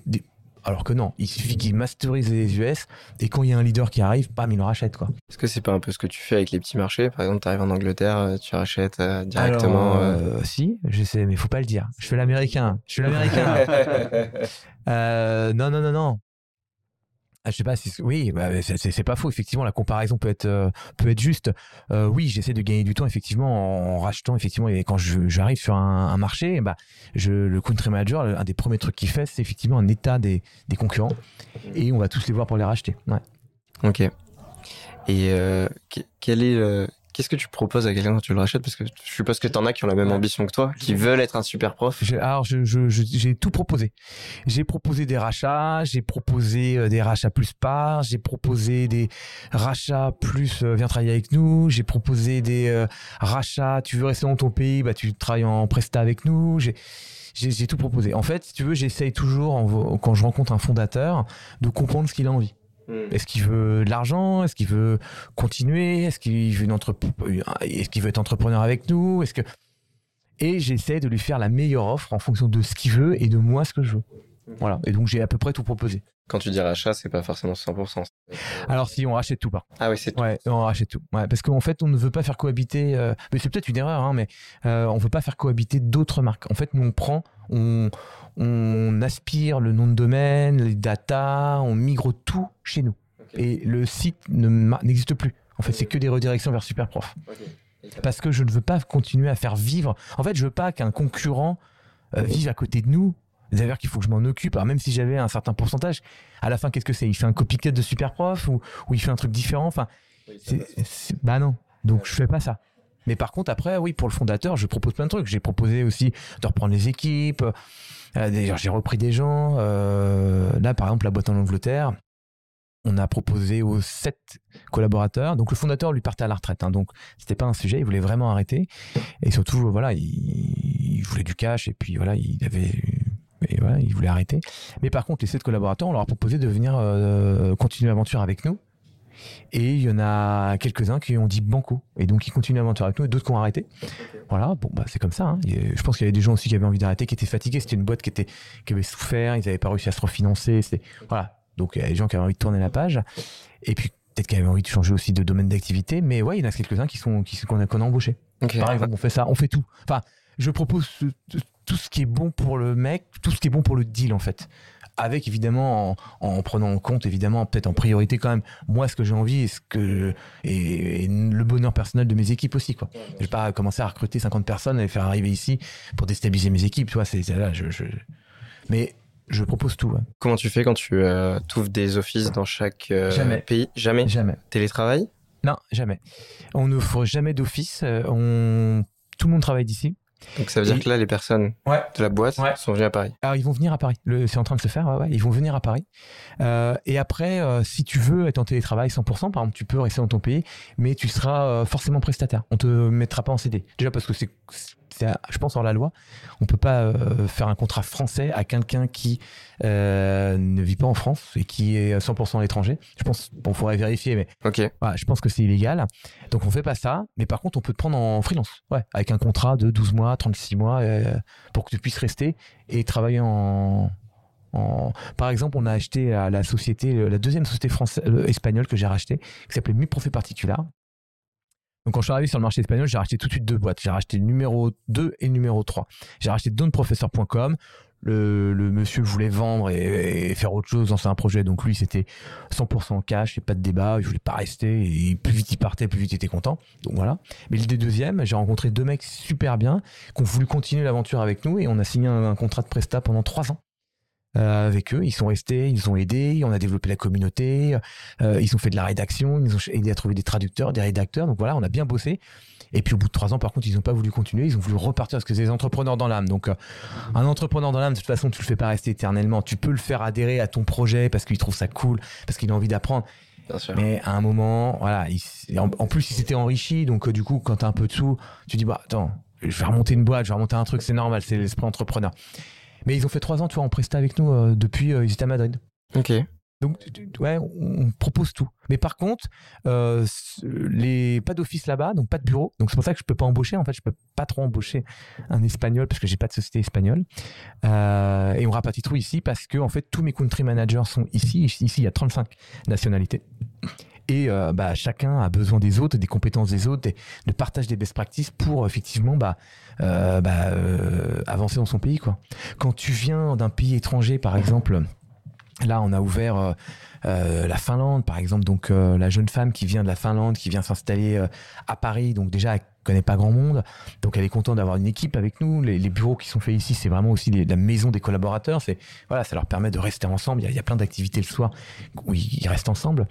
Alors que non, il suffit qu'ils masterisent les US et quand il y a un leader qui arrive, bam, il le rachète quoi. Est-ce que c'est pas un peu ce que tu fais avec les petits marchés? Par exemple, tu arrives en Angleterre, euh, tu rachètes euh, directement. Alors, euh, Si, je sais, mais faut pas le dire. Je fais l'américain. Je suis l'américain. Euh, non, non, non, non. Ah, je sais pas si oui, bah, c'est- pas faux. Effectivement, la comparaison peut être euh, peut être juste. Euh, oui, j'essaie de gagner du temps effectivement en, rachetant effectivement. Et quand j'arrive sur un, marché, bah, je, le country manager, un des premiers trucs qu'il fait, c'est effectivement un état des, des concurrents et on va tous les voir pour les racheter. Ok. Et euh, que- quel est le- Qu'est-ce que tu proposes à quelqu'un quand tu le rachètes? Parce que je suppose que t'en as qui ont la même ambition que toi, qui veulent être un super prof. Alors, je- je- je- j'ai tout proposé. J'ai proposé des rachats, j'ai proposé euh, des rachats plus parts, j'ai proposé des rachats plus euh, viens travailler avec nous, j'ai proposé des euh, rachats, tu veux rester dans ton pays, bah, tu travailles en presta avec nous. J'ai tout proposé. En fait, si tu veux, j'essaye toujours, en- quand je rencontre un fondateur, de comprendre ce qu'il a envie. Est-ce qu'il veut de l'argent? Est-ce qu'il veut continuer? Est-ce qu'il veut, une entrep- Est-ce qu'il veut être entrepreneur avec nous? Est-ce que et j'essaie de lui faire la meilleure offre en fonction de ce qu'il veut et de moi ce que je veux. Voilà. Et donc j'ai à peu près tout proposé. Quand tu dis rachat, c'est pas forcément 100%. Alors si on rachète tout par. contre. Ah oui, c'est Ouais, on rachète tout. Ouais, parce qu'en fait on ne veut pas faire cohabiter. euh, Mais c'est peut-être une erreur, hein, mais euh, on veut pas faire cohabiter d'autres marques. En fait, nous on prend, on, on aspire le nom de domaine, les data, on migre tout chez nous. Et le site ne n'existe plus. En fait, c'est que des redirections vers Superprof. Parce que je ne veux pas continuer à faire vivre. En fait, je veux pas qu'un concurrent euh, vive à côté de nous. D'ailleurs, qu'il faut que je m'en occupe. Alors, même si j'avais un certain pourcentage, à la fin, qu'est-ce que c'est? Il fait un copycat de Superprof ou, ou il fait un truc différent? Enfin, bah non. Donc, je fais pas ça. Mais par contre, après, oui, pour le fondateur, je propose plein de trucs. J'ai proposé aussi de reprendre les équipes. Euh, D'ailleurs, j'ai repris des gens. Euh, là, par exemple, la boîte en Angleterre, on a proposé aux sept collaborateurs. Donc, le fondateur lui partait à la retraite. hein. donc, c'était pas un sujet. Il voulait vraiment arrêter. Et surtout, voilà, il, il voulait du cash. Et puis, voilà, il avait. Et voilà, il voulait arrêter. Mais par contre, les sept collaborateurs, on leur a proposé de venir euh, continuer l'aventure avec nous. Et il y en a quelques-uns qui ont dit banco. Et donc, ils continuent l'aventure avec nous et d'autres qui ont arrêté. Voilà, bon, bah, c'est comme ça. hein. Et je pense qu'il y avait des gens aussi qui avaient envie d'arrêter, qui étaient fatigués. C'était une boîte qui, était, qui avait souffert, ils n'avaient pas réussi à se refinancer. Voilà. Donc, il y a des gens qui avaient envie de tourner la page. Et puis, peut-être qu'ils avaient envie de changer aussi de domaine d'activité. Mais ouais, il y en a quelques-uns qui sont, qui, qu'on a, qu'on a embauchés. Ok. Par exemple, on fait ça, on fait tout. Enfin, je propose tout ce qui est bon pour le mec, tout ce qui est bon pour le deal, en fait. Avec évidemment, en, en prenant en compte, évidemment, peut-être en priorité quand même, moi, ce que j'ai envie et, ce que, et, et le bonheur personnel de mes équipes aussi, quoi. Je vais pas commencer à recruter 50 personnes et les faire arriver ici pour déstabiliser mes équipes, tu vois, c'est c'est là, je, je- Mais je propose tout, ouais. Comment tu fais quand tu euh, ouvres des offices dans chaque euh, Jamais. pays? Jamais? Jamais. Télétravail? Non, jamais. On ne fera jamais d'office. euh, On... Tout le monde travaille d'ici. Donc ça veut dire que là, les personnes Ouais. de la boîte Ouais. sont venues à Paris. Alors, ils vont venir à Paris. C'est en train de se faire, ouais, ouais, Ils vont venir à Paris. Euh, et après, euh, si tu veux être en télétravail 100%, par exemple, tu peux rester dans ton pays, mais tu seras euh, forcément prestataire. On te mettra pas en CD. Déjà parce que c'est, je pense, hors la loi. On peut pas euh, faire un contrat français à quelqu'un qui euh, ne vit pas en France et qui est 100% à l'étranger. Je pense, bon, faudrait vérifier, mais voilà, je pense que c'est illégal. Donc on fait pas ça, mais par contre on peut te prendre en freelance, ouais, avec un contrat de 12 mois, 36 mois, euh, pour que tu puisses rester et travailler en, en- Par exemple, on a acheté à la société, la deuxième société française, espagnole que j'ai rachetée, qui s'appelait Mi Profit Particular. Donc quand je suis arrivé sur le marché espagnol, j'ai racheté tout de suite deux boîtes. J'ai racheté le numéro 2 et le numéro 3. J'ai racheté donprofesseur.com. Le, monsieur voulait vendre et, et faire autre chose, lancer un projet. Donc lui, c'était 100% cash et pas de débat. Il voulait pas rester. Et plus vite il partait, plus vite il était content. Donc voilà. Mais le deuxième, j'ai rencontré deux mecs super bien qui ont voulu continuer l'aventure avec nous et on a signé un, un contrat de presta pendant trois ans. Euh, avec eux, ils sont restés, ils nous ont aidés, on a développé la communauté, euh, ils ont fait de la rédaction, ils nous ont aidé à trouver des traducteurs, des rédacteurs. Donc voilà, on a bien bossé. Et puis au bout de trois ans, par contre, ils n'ont pas voulu continuer, ils ont voulu repartir parce que c'est des entrepreneurs dans l'âme. Donc euh, un entrepreneur dans l'âme, de toute façon, tu le fais pas rester éternellement. Tu peux le faire adhérer à ton projet parce qu'il trouve ça cool, parce qu'il a envie d'apprendre. Mais à un moment, voilà, il en, en plus, il s'était enrichi. Donc du coup, quand t'as un peu de sous, tu dis bah attends, je vais remonter une boîte, je vais remonter un truc, c'est normal, c'est l'esprit entrepreneur. Mais ils ont fait trois ans, tu vois, en presta avec nous euh, depuis euh, ils étaient à Madrid. Ok. Donc, ouais, on propose tout. Mais par contre, euh, les pas d'office là-bas, donc pas de bureau. Donc c'est pour ça que je peux pas embaucher. En fait, je peux pas trop embaucher un espagnol parce que j'ai pas de société espagnole. Euh, et on rapatrie tout ici parce que en fait tous mes country managers sont ici. Ici, il y a 35 nationalités. Et euh, bah, chacun a besoin des autres, des compétences des autres, de partage des best practices pour effectivement bah, bah avancer dans son pays. Quoi. Quand tu viens d'un pays étranger, par exemple, Là, on a ouvert euh, euh, la Finlande, par exemple. Donc, euh, la jeune femme qui vient de la Finlande, qui vient s'installer à Paris. Donc, déjà, elle connaît pas grand monde. Donc, elle est contente d'avoir une équipe avec nous. Les, bureaux qui sont faits ici, c'est vraiment aussi la maison des collaborateurs. C'est voilà, ça leur permet de rester ensemble. Il y a plein d'activités le soir où ils restent ensemble.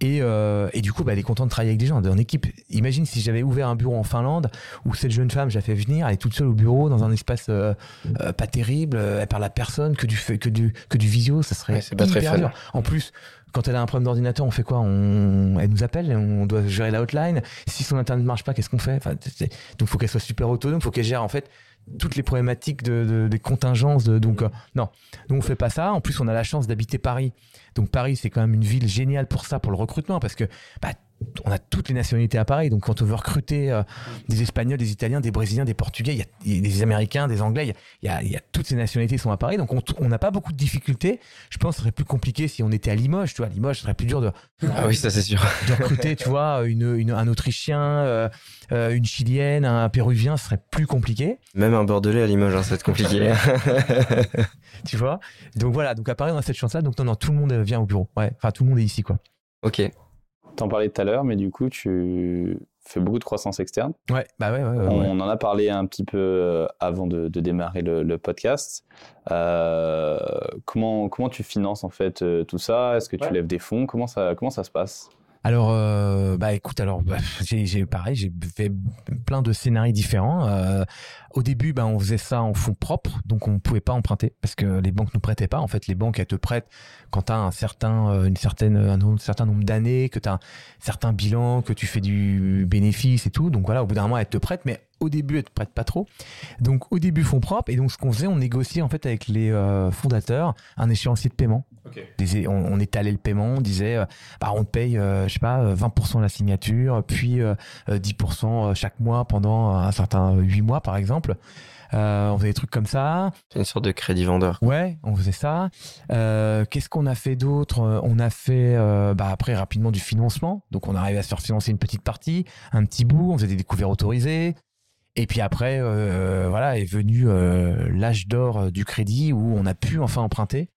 Et, euh, et, du coup, bah, elle est contente de travailler avec des gens, en équipe. Imagine si j'avais ouvert un bureau en Finlande où cette jeune femme, j'ai fait venir, elle est toute seule au bureau dans un espace euh, euh, pas terrible, elle parle à personne, que du, que du, que du visio, ça serait pas très dur. En plus, quand elle a un problème d'ordinateur, on fait quoi? On, Elle nous appelle, on doit gérer la hotline. Si son internet ne marche pas, qu'est-ce qu'on fait? Enfin, Donc, il faut qu'elle soit super autonome, il faut qu'elle gère en fait toutes les problématiques de, des contingences. De, donc, non, nous, on fait pas ça. En plus, on a la chance d'habiter Paris. Donc Paris, c'est quand même une ville géniale pour ça, pour le recrutement, parce que bah, on a toutes les nationalités à Paris. Donc, quand on veut recruter euh, des Espagnols, des Italiens, des Brésiliens, des Portugais, il y, a des Américains, des Anglais, il y a, toutes ces nationalités sont à Paris. Donc, on n'a pas beaucoup de difficultés. Je pense que ce serait plus compliqué si on était à Limoges. Tu vois, à Limoges, ce serait plus dur de, ah oui, ça c'est sûr. de recruter, tu vois, une, un Autrichien, euh, euh, une Chilienne, un Péruvien, ce serait plus compliqué. Même un Bordelais à Limoges, hein, ça va être compliqué. tu vois. Donc voilà. Donc à Paris, on a cette chance-là. Donc non, non, tout le monde vient au bureau. Ouais. Enfin, tout le monde est ici, quoi. Ok. T'en parlais tout à l'heure, mais du coup, tu fais beaucoup de croissance externe. Ouais, bah ouais, on, en a parlé un petit peu euh, avant de, démarrer le, podcast. Euh, comment, comment tu finances en fait euh, tout ça? Est-ce que tu lèves des fonds? Comment ça, comment ça se passe? Alors, euh, bah écoute, alors bah, j'ai pareil, j'ai fait plein de scénarios différents. Euh, au début, bah, on faisait ça en fonds propres, donc on pouvait pas emprunter parce que les banques nous prêtaient pas. En fait, les banques elles te prêtent quand tu as un certain, euh, une certaine, un, certain nombre d'années, que tu as un certain bilan, que tu fais du bénéfice et tout. Donc voilà, au bout d'un mois, elles te prêtent, mais au début, elles te prêtent pas trop. Donc au début, fonds propres. Et donc ce qu'on faisait, on négociait en fait avec les fondateurs un échéancier de paiement on, étalait le paiement, on disait, euh, bah, on te paye, euh, je sais pas, 20% de la signature, puis 10% euh, chaque mois pendant un certain 8 mois, par exemple. on faisait des trucs comme ça. C'est une sorte de crédit vendeur. Ouais, on faisait ça. Qu'est-ce qu'on a fait d'autre? On a fait, bah, après, rapidement du financement. Donc, on arrivait à se faire financer une petite partie, un petit bout. On faisait des découvertes autorisées. Et puis après, voilà, est venu l'âge d'or du crédit où on a pu enfin emprunter.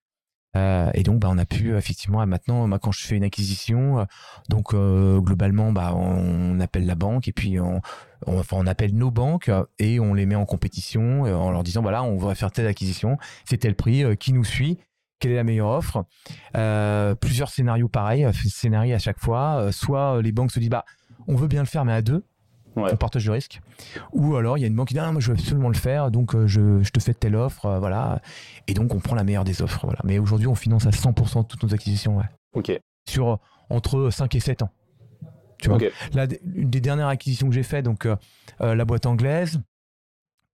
Euh, et donc, bah, on a pu effectivement, maintenant, quand je fais une acquisition, euh, donc euh, globalement, bah, on, appelle la banque et puis on, appelle nos banques et on les met en compétition en leur disant voilà, on va faire telle acquisition, c'est tel prix, qui nous suit, quelle est la meilleure offre. plusieurs scénarios pareils, scénarii à chaque fois. soit les banques se disent bah, on veut bien le faire, mais à deux on partage le risque. Ou alors il y a une banque qui dit ah, moi je veux absolument le faire, donc euh, je, te fais telle offre, euh, voilà. Et donc on prend la meilleure des offres, voilà. Mais aujourd'hui on finance à 100% toutes nos acquisitions, ouais. Ok. Sur euh, entre 5 et 7 ans. Tu vois. une des dernières acquisitions que j'ai fait, donc la boîte anglaise.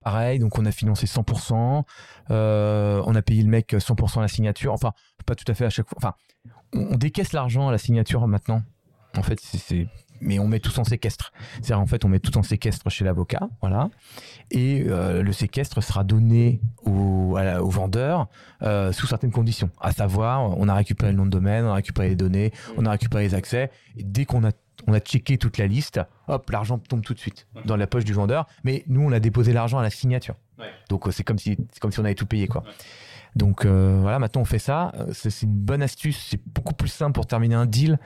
Pareil, donc on a financé 100%, on a payé le mec 100% la signature, enfin pas tout à fait à chaque fois, enfin on décaisse l'argent à la signature maintenant. En fait, c'est mais on met tout en séquestre. C'est-à-dire en fait, on met tout en séquestre chez l'avocat, voilà, et euh, le séquestre sera donné au, au vendeur euh, sous certaines conditions. À savoir, on a récupéré le nom de domaine, on a récupéré les données, on a récupéré les accès, et dès qu'on a on a checké toute la liste, hop, l'argent tombe tout de suite dans la poche du vendeur. Mais nous, on a déposé l'argent à la signature. Donc euh, c'est comme si c'est comme si on avait tout payé quoi. Donc voilà, maintenant on fait ça. C'est une bonne astuce. C'est beaucoup plus simple pour terminer un deal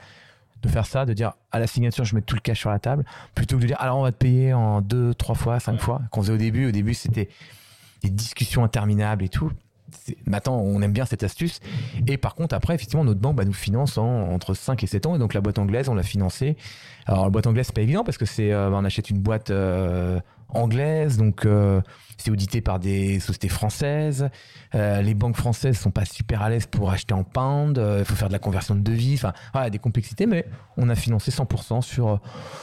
de faire ça, de dire à la signature, je mets tout le cash sur la table, plutôt que de dire alors on va te payer en deux, trois fois, cinq fois. Qu'on faisait au début, au début c'était des discussions interminables et tout. Maintenant, on aime bien cette astuce. Et par contre, après, effectivement, notre banque bah, nous finance entre 5 et 7 ans. Et donc, la boîte anglaise, on l'a financée. Alors, la boîte anglaise, c'est pas évident parce que c'est, euh, on achète une boîte euh, anglaise. Donc, euh, c'est audité par des sociétés françaises. Euh, les banques françaises sont pas super à l'aise pour acheter en pound. Euh, il faut faire de la conversion de devis. Enfin, des complexités, mais on a financé 100% sur,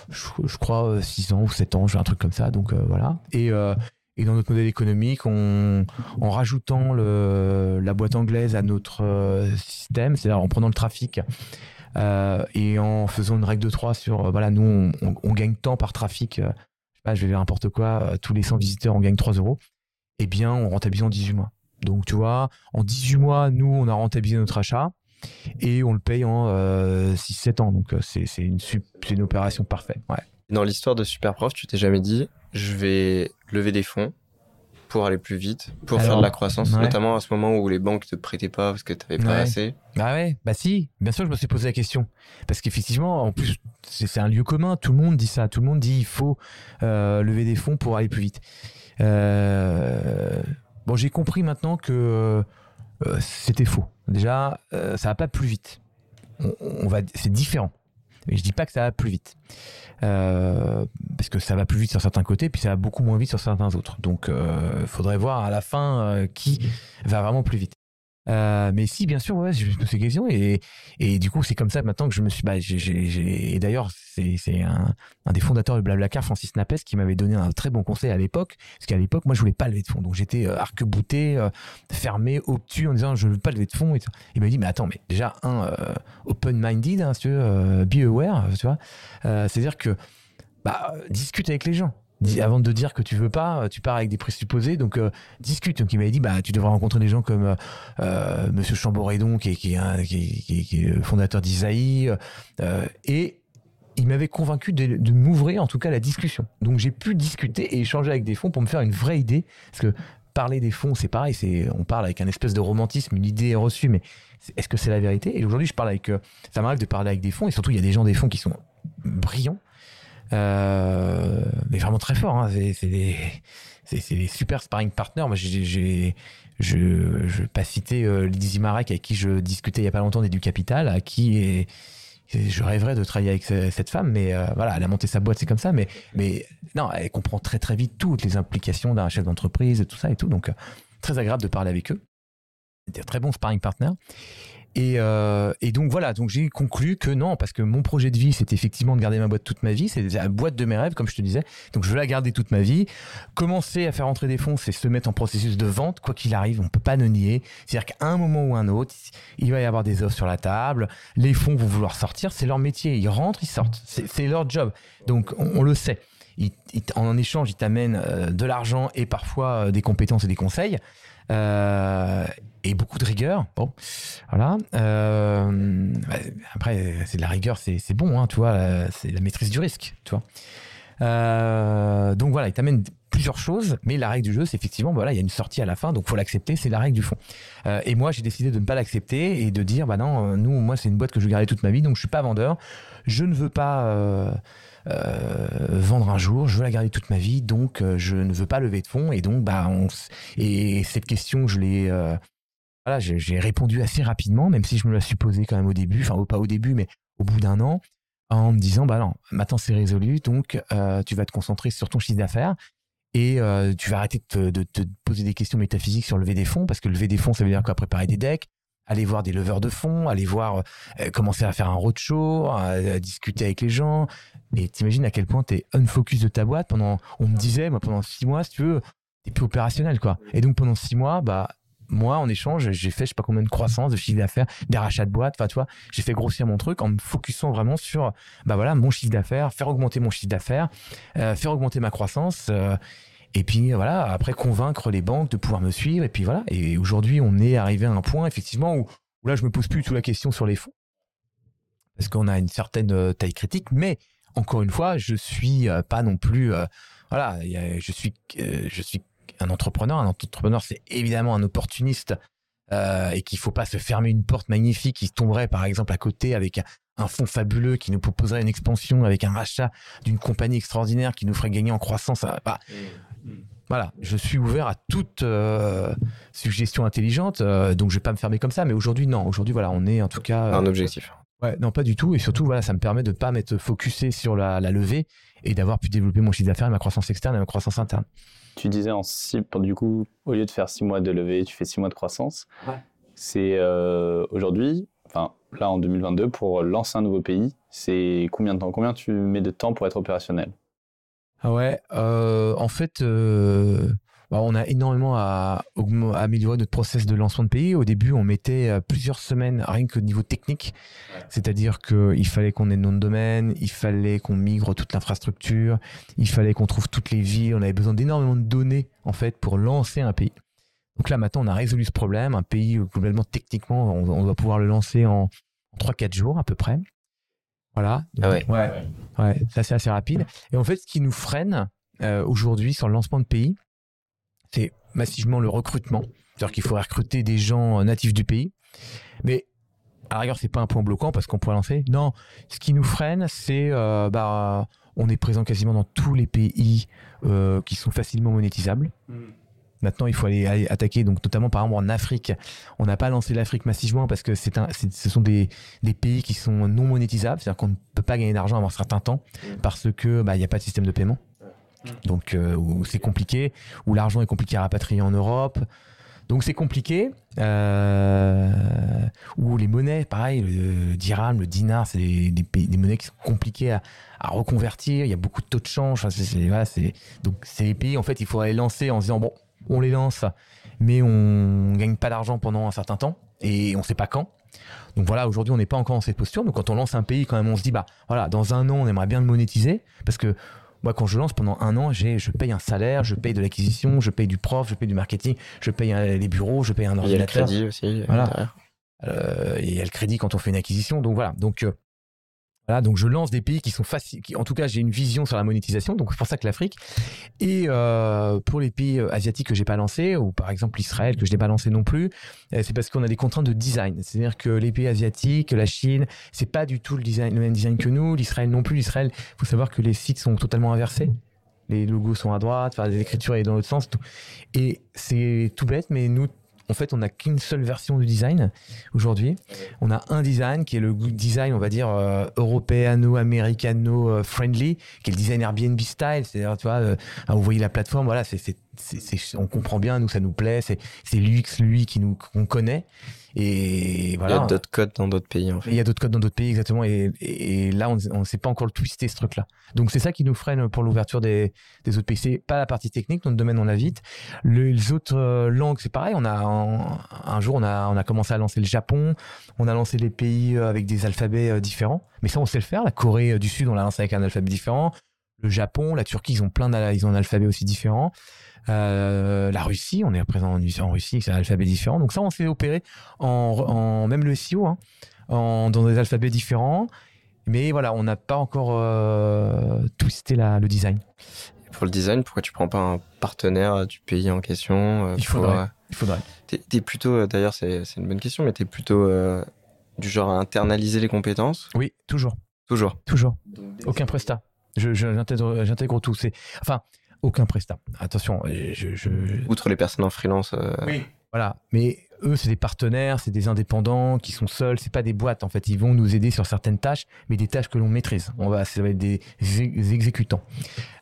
je, crois, 6 ans ou 7 ans, un truc comme ça. Donc, voilà. Et, dans notre modèle économique, en rajoutant la boîte anglaise à notre système, c'est-à-dire en prenant le trafic et en faisant une règle de 3 sur, voilà, nous, on, gagne tant par trafic, je vais dire n'importe quoi, tous les 100 visiteurs, on gagne 3 euros, eh bien, on rentabilise en 18 mois. Donc, tu vois, en 18 mois, nous, on a rentabilisé notre achat et on le paye en 6-7 ans. Donc, c'est une, opération parfaite. Dans l'histoire de Superprof, tu t'es jamais dit, je vais lever des fonds pour aller plus vite, pour faire de la croissance, notamment à ce moment où les banques te prêtaient pas parce que tu n'avais pas assez. Bah ouais, bah si, bien sûr, je me suis posé la question. Parce qu'effectivement, en plus, c'est un lieu commun, tout le monde dit ça, tout le monde dit il faut euh, lever des fonds pour aller plus vite. Euh, bon, j'ai compris maintenant que euh, c'était faux. Déjà, ça va pas plus vite. On, va, c'est différent. Mais je dis pas que ça va plus vite. Euh, parce que ça va plus vite sur certains côtés, puis ça va beaucoup moins vite sur certains autres. Donc, il euh, faudrait voir à la fin euh, qui va vraiment plus vite. Euh, mais si, bien sûr, ouais, je me ces questions et, et du coup, c'est comme ça maintenant que je me suis. Bah, et d'ailleurs, c'est, c'est un, un, des fondateurs de Blablacar, Francis Napes, qui m'avait donné un très bon conseil à l'époque, parce qu'à l'époque, moi, je voulais pas lever de fonds, donc j'étais euh, arc-bouté, euh, fermé, obtus, en disant je veux pas lever de fonds. Et il m'a dit mais attends, mais déjà un euh, open-minded, hein, si tu veux, be aware, tu vois, c'est-à-dire que bah, discute avec les gens avant de dire que tu veux pas, tu pars avec des présupposés, donc euh, discute. Donc il m'avait dit, bah tu devrais rencontrer des gens comme euh, euh Monsieur Chamboredon, qui est, qui, est, fondateur d'Isaïe, euh, et il m'avait convaincu de, m'ouvrir en tout cas la discussion. Donc j'ai pu discuter et échanger avec des fonds pour me faire une vraie idée, parce que parler des fonds, c'est pareil, on parle avec un espèce de romantisme, une idée reçue, mais est-ce que c'est la vérité? Et aujourd'hui, je parle avec, ça m'arrive de parler avec des fonds, et surtout il y a des gens des fonds qui sont brillants euh, mais vraiment très fort. Hein. C'est des, des, super sparring partners. Moi, j'ai, je ne vais pas citer euh, Lizzie Marek avec qui je discutais il y a pas longtemps du Capital, à qui je rêverais de travailler avec cette femme, mais euh, voilà, elle a monté sa boîte, c'est comme ça. Mais, non, elle comprend très très vite toutes les implications d'un chef d'entreprise, tout ça et tout. Donc, euh, très agréable de parler avec eux. C'était très bon sparring partner. Et, euh, et, donc voilà, donc j'ai conclu que non, parce que mon projet de vie, c'est effectivement de garder ma boîte toute ma vie, c'est la boîte de mes rêves, comme je te disais. Donc je veux la garder toute ma vie. Commencer à faire entrer des fonds, c'est se mettre en processus de vente, quoi qu'il arrive, on peut pas le nier. C'est-à-dire qu'à un moment ou un autre, il va y avoir des offres sur la table, les fonds vont vouloir sortir, c'est leur métier, ils rentrent, ils sortent, c'est leur job. Donc on, le sait. En échange, ils t'amènent euh, de l'argent et parfois euh, des compétences et des conseils. Euh, et beaucoup de rigueur. Bon, voilà. Après, c'est de la rigueur, c'est bon, hein, tu vois. C'est la maîtrise du risque, tu vois. Donc voilà, il t'amène plusieurs choses, mais la règle du jeu, c'est effectivement, voilà, il y a une sortie à la fin, donc faut l'accepter, c'est la règle du fond. Et moi, j'ai décidé de ne pas l'accepter et de dire, bah non, nous, moi, c'est une boîte que je vais toute ma vie, donc je suis pas vendeur. Je ne veux pas vendre un jour, je veux la garder toute ma vie, donc euh, je ne veux pas lever de fonds. Et donc, bah, on, et cette question, je l'ai, euh, j'ai répondu assez rapidement, même si je me la suis posée quand même au début, enfin pas au début, mais au bout d'un an, en me disant, bah non, maintenant c'est résolu, donc tu vas te concentrer sur ton chiffre d'affaires et tu vas arrêter de te, de te, poser des questions métaphysiques sur lever des fonds, parce que lever des fonds, ça veut dire quoi? Préparer des decks, aller voir des leveurs de fonds, aller voir, euh, commencer à faire un roadshow, à, discuter avec les gens. Et t'imagines à quel point t'es unfocus de ta boîte pendant, on me disait, moi, pendant six mois, si tu veux, t'es plus opérationnel, quoi. Et donc, pendant six mois, bah, moi, en échange, j'ai fait, je sais pas combien de croissance, de chiffre d'affaires, des rachats de boîtes, enfin, tu vois, j'ai fait grossir mon truc en me focusant vraiment sur, bah voilà, mon chiffre d'affaires, faire augmenter mon chiffre d'affaires, euh, faire augmenter ma croissance, euh, et puis voilà, après convaincre les banques de pouvoir me suivre. Et puis voilà. Et aujourd'hui, on est arrivé à un point effectivement où, là, je me pose plus tout la question sur les fonds parce qu'on a une certaine euh, taille critique. Mais encore une fois, je suis euh, pas non plus euh, voilà, je suis je suis un entrepreneur. Un entrepreneur, c'est évidemment un opportuniste et qu'il faut pas se fermer une porte magnifique qui tomberait par exemple à côté avec un fonds fabuleux qui nous proposerait une expansion avec un rachat d'une compagnie extraordinaire qui nous ferait gagner en croissance. Bah, voilà, je suis ouvert à toute euh, suggestion intelligente, euh, donc je vais pas me fermer comme ça. Mais aujourd'hui, non. Aujourd'hui, voilà, on est en tout cas un objectif. Ouais, non, pas du tout. Et surtout, voilà, ça me permet de pas m'être focusé sur la, levée et d'avoir pu développer mon chiffre d'affaires, ma croissance externe et ma croissance interne. Tu disais en six, du coup, au lieu de faire six mois de levée, tu fais six mois de croissance. Ouais. C'est euh, aujourd'hui, enfin là en 2022, pour lancer un nouveau pays, c'est combien de temps? Combien tu mets de temps pour être opérationnel? Ah ouais, euh, en fait, euh, bah, on a énormément à, à améliorer notre process de lancement de pays. Au début, on mettait euh, plusieurs semaines rien que au niveau technique, c'est-à-dire qu'il fallait qu'on ait le nom de domaine, il fallait qu'on migre toute l'infrastructure, il fallait qu'on trouve toutes les villes. On avait besoin d'énormément de données en fait pour lancer un pays. Donc là, maintenant, on a résolu ce problème. Un pays, euh, globalement, techniquement, on, on va pouvoir le lancer en 3-4 jours à peu près. Voilà. Ah ouais. Ouais, ouais, ça c'est assez rapide. Et en fait, ce qui nous freine euh, aujourd'hui sur le lancement de pays, c'est massivement le recrutement. C'est-à-dire qu'il faudrait recruter des gens euh, natifs du pays. Mais à la rigueur, c'est pas un point bloquant parce qu'on pourrait lancer. Non, ce qui nous freine, c'est euh, bah, on est présent quasiment dans tous les pays euh, qui sont facilement monétisables. Maintenant, il faut aller, aller attaquer, donc notamment par exemple en Afrique. On n'a pas lancé l'Afrique massivement parce que c'est un, ce sont des, des pays qui sont non monétisables, c'est-à-dire qu'on ne peut pas gagner d'argent avant un certain temps parce que bah, il n'y a pas de système de paiement. Donc euh, c'est compliqué, où l'argent est compliqué à rapatrier en Europe. Donc c'est compliqué. Euh, où les monnaies, pareil, le dirham, le dinar, c'est des, des monnaies qui sont compliquées à, à reconvertir. Il y a beaucoup de taux de change. Enfin, c'est- c'est- voilà, c'est- donc c'est les pays, en fait, il faudrait les lancer en se disant, bon, on les lance, mais on gagne pas d'argent pendant un certain temps et on sait pas quand. Donc voilà, aujourd'hui, on n'est pas encore dans cette posture. Donc quand on lance un pays, quand même, on se dit, bah voilà, dans un an, on aimerait bien le monétiser parce que moi, quand je lance pendant un an, j'ai, je paye un salaire, je paye de l'acquisition, je paye du prof, je paye du marketing, je paye euh, les bureaux, je paye un Il y a le ordinateur. crédit aussi. Voilà. derrière. Euh, et il y a le crédit quand on fait une acquisition. Donc voilà. Donc, euh, donc je lance des pays qui sont faciles. En tout cas, j'ai une vision sur la monétisation. Donc c'est pour ça que l'Afrique. Et euh, pour les pays euh, asiatiques que j'ai pas lancés, ou par exemple Israël que je n'ai pas lancé non plus, euh, c'est parce qu'on a des contraintes de design. C'est-à-dire que les pays asiatiques, la Chine, c'est pas du tout le, design, le même design que nous. L'Israël non plus. L'Israël, faut savoir que les sites sont totalement inversés. Les logos sont à droite, enfin, l'écriture est dans l'autre sens. tout. Et c'est tout bête, mais nous, en fait, on n'a qu'une seule version du design aujourd'hui. On a un design qui est le design, on va dire, euh, européano-américano-friendly, qui est le design Airbnb style. C'est-à-dire, tu vois, euh, vous voyez la plateforme, voilà, c'est, on comprend bien, nous, ça nous plaît. C'est, c'est l'UX, lui, qui nous, qu'on connaît. Et Il y voilà. a d'autres codes dans d'autres pays, en fait. Il y a d'autres codes dans d'autres pays, exactement. Et, et- là, on ne sait pas encore le twister, ce truc-là. Donc, c'est ça qui nous freine pour l'ouverture des, des autres pays. C'est pas la partie technique, notre domaine, on l'a vite. Le- les autres euh, langues, c'est pareil. On a, un, un jour, on a, on a commencé à lancer le Japon. On a lancé les pays euh, avec des alphabets euh, différents. Mais ça, on sait le faire. La Corée du Sud, on l'a lancé avec un alphabet différent. Le Japon, la Turquie, ils ont plein ils ont un alphabet aussi différent. Euh, la Russie, on est présent en, en Russie, c'est un alphabet différent. Donc ça, on s'est opéré en, en même le SEO, hein, en, dans des alphabets différents. Mais voilà, on n'a pas encore euh, twisté la, le design. Pour le design, pourquoi tu prends pas un partenaire du pays en question euh, Il pour, faudrait. euh, Il faudrait. Plutôt, euh, d'ailleurs, c'est une bonne question, mais t'es plutôt euh, du genre à internaliser les compétences? Oui, toujours. Toujours. Toujours. Aucun prestat. Je, je- j'intègre, j'intègre tout. C'est, enfin, aucun prestat. Attention, je, je, Outre les personnes en freelance. euh, Oui. Voilà. Mais eux, c'est des partenaires, c'est des indépendants qui sont seuls. C'est pas des boîtes. En fait, ils vont nous aider sur certaines tâches, mais des tâches que l'on maîtrise. On va, ça va être des, ex- exécutants.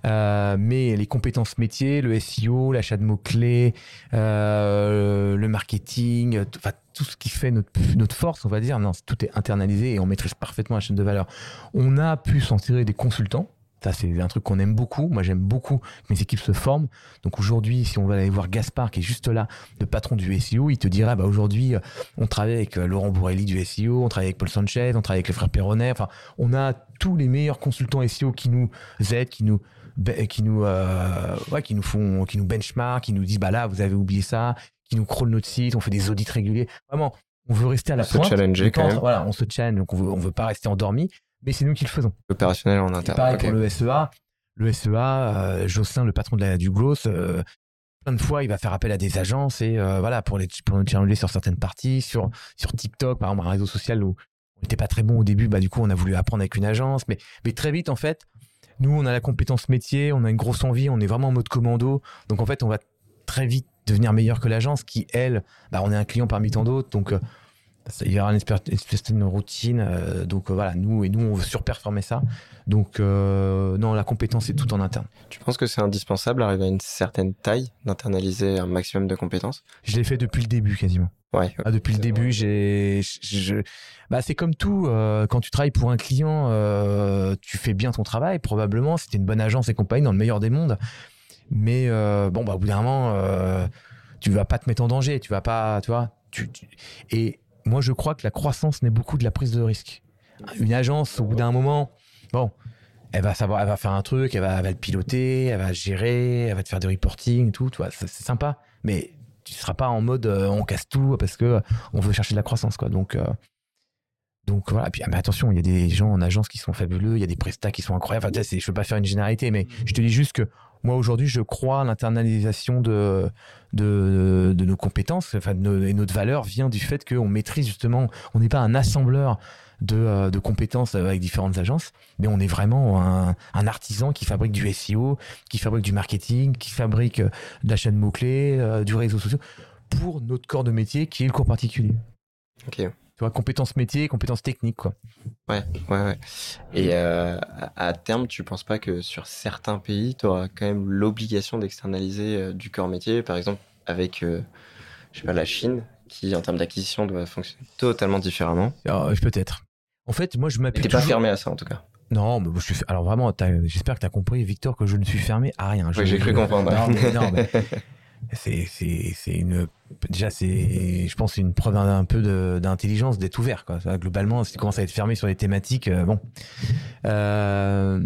Euh, mais les compétences métiers, le SEO, l'achat de mots clés, euh, le marketing, euh, tout- enfin tout ce qui fait notre, notre force, on va dire, non, tout est internalisé et on maîtrise parfaitement la chaîne de valeur. On a pu s'en tirer des consultants. Ça, c'est un truc qu'on aime beaucoup. Moi, j'aime beaucoup que mes équipes se forment. Donc aujourd'hui, si on va aller voir Gaspard, qui est juste là, le patron du SEO, il te dira, bah aujourd'hui, euh, on travaille avec euh, Laurent Bourrelli du SEO, on travaille avec Paul Sanchez, on travaille avec les frères Perronnet. Enfin, on a tous les meilleurs consultants SEO qui nous aident, qui nous, qui nous, euh, ouais, qui nous font, qui nous benchmark, qui nous disent, bah là, vous avez oublié ça, qui nous crawlent notre site, on fait des audits réguliers. Vraiment, on veut rester à la Se pointe. challenger Mais quand même. Voilà, on se challenge, donc on veut, on veut pas rester endormi, mais c'est nous qui le faisons. Opérationnel en interne. pareil pour le SEA. Le SEA, euh, Jocelyn, le patron de la, du Growth, euh, plein de fois, il va faire appel à des agences et euh, voilà pour les pour nous challenger sur certaines parties, sur sur TikTok, par exemple, un réseau social où on n'était pas très bon au début, bah du coup, on a voulu apprendre avec une agence, mais mais très vite en fait, nous, on a la compétence métier, on a une grosse envie, on est vraiment en mode commando, donc en fait, on va très vite devenir meilleur que l'agence qui elle, bah on est un client parmi tant d'autres, donc euh, il y aura une espèce, de routine. euh, donc euh, voilà, nous et nous on veut surperformer ça. Donc euh, non, la compétence c'est tout en interne. Tu penses que c'est indispensable d'arriver à une certaine taille, d'internaliser un maximum de compétences? Je l'ai fait depuis le début quasiment. Ouais. Ah, depuis le début, j'ai, je- bah, c'est comme tout. euh, quand tu travailles pour un client, euh, tu fais bien ton travail, probablement. C'était une bonne agence et compagnie dans le meilleur des mondes. Mais euh, bon, bah, au bout d'un moment, tu vas pas te mettre en danger. Tu vas pas, tu vois. Tu, tu- Et moi, je crois que la croissance naît beaucoup de la prise de risque. Une agence, au bout d'un moment, bon, elle va savoir, elle va faire un truc, elle va, elle le piloter, elle va gérer, elle va te faire du reporting, et tout. C'est sympa. Mais tu seras pas en mode euh, on casse tout parce que euh, on veut chercher de la croissance quoi donc euh, donc voilà puis ah, mais attention il y a des gens en agence qui sont fabuleux il y a des prestats qui sont incroyables enfin, je veux pas faire une généralité mais je te dis juste que moi aujourd'hui je crois à l'internalisation de, de de nos compétences enfin et notre valeur vient du fait qu'on maîtrise justement on n'est pas un assembleur de, euh, de compétences avec différentes agences, mais on est vraiment un, un artisan qui fabrique du SEO, qui fabrique du marketing, qui fabrique euh, de la chaîne mots-clés, euh, du réseau social, pour notre corps de métier qui est le cours particulier. Ok. Tu vois, compétences métiers, compétences techniques, quoi. Ouais, ouais, ouais. Et euh, à terme, tu penses pas que sur certains pays, tu auras quand même l'obligation d'externaliser euh, du corps métier, par exemple avec, euh, je sais pas, la Chine, qui en termes d'acquisition doit fonctionner totalement différemment. Euh, peut-être. En fait, moi, je m'appuie t'es pas toujours- fermé à ça en tout cas. Non, mais je suis... alors vraiment, j'espère que tu as compris, Victor, que je ne suis fermé à rien. Je- Oui, j'ai cru comprendre. Non, mais, non, mais c'est, une. Déjà, c'est, je pense, une preuve un, peu d'intelligence d'être ouvert. Quoi. Globalement, si tu commences à être fermé sur les thématiques, euh, bon. Euh,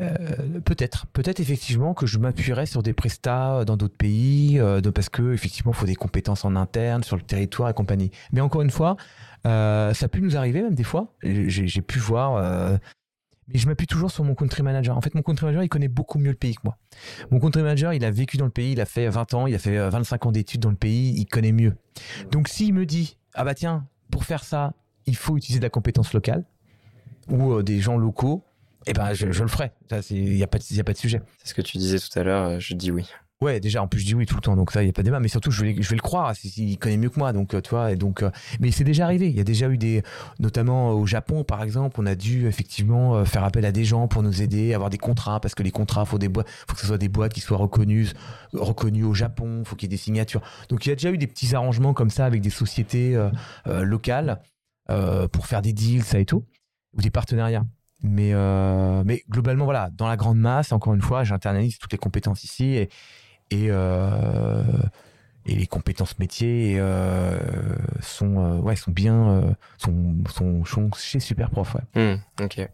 euh, peut-être, peut-être effectivement que je m'appuierais sur des prestats dans d'autres pays, parce que effectivement, faut des compétences en interne sur le territoire et compagnie. Mais encore une fois, ça pu nous arriver même des fois. J'ai pu voir. Euh, mais je m'appuie toujours sur mon country manager. En fait, mon country manager, il connaît beaucoup mieux le pays que moi. Mon country manager, il a vécu dans le pays, il a fait 20 ans, il a fait euh, 25 ans d'études dans le pays, il connaît mieux. Donc, s'il me dit, ah bah tiens, pour faire ça, il faut utiliser de la compétence locale ou euh, des gens locaux, eh ben, je, je le ferai. Il n'y a, a pas de sujet. C'est ce que tu disais tout à l'heure, euh, je dis oui. Ouais, déjà, en plus, je dis oui tout le temps, donc ça, il n'y a pas de débat. Mais surtout, je vais, le croire, il connaît mieux que moi. Donc, euh, tu vois, et donc, euh, mais c'est déjà arrivé. Il y a déjà eu des, notamment au Japon, par exemple, on a dû effectivement euh, faire appel à des gens pour nous aider, avoir des contrats, parce que les contrats, faut des boîtes, faut que ce soit des boîtes qui soient reconnues, reconnues au Japon, faut qu'il y ait des signatures. Donc, il y a déjà eu des petits arrangements comme ça avec des sociétés euh, euh, locales euh, pour faire des deals, ça et tout, ou des partenariats. Mais, euh, mais globalement, voilà, dans la grande masse, encore une fois, j'internalise toutes les compétences ici et, et, euh, et les compétences métiers euh, sont, euh, ouais, sont bien sont, sont, sont chez Superprof. Ouais. Hmm, ok.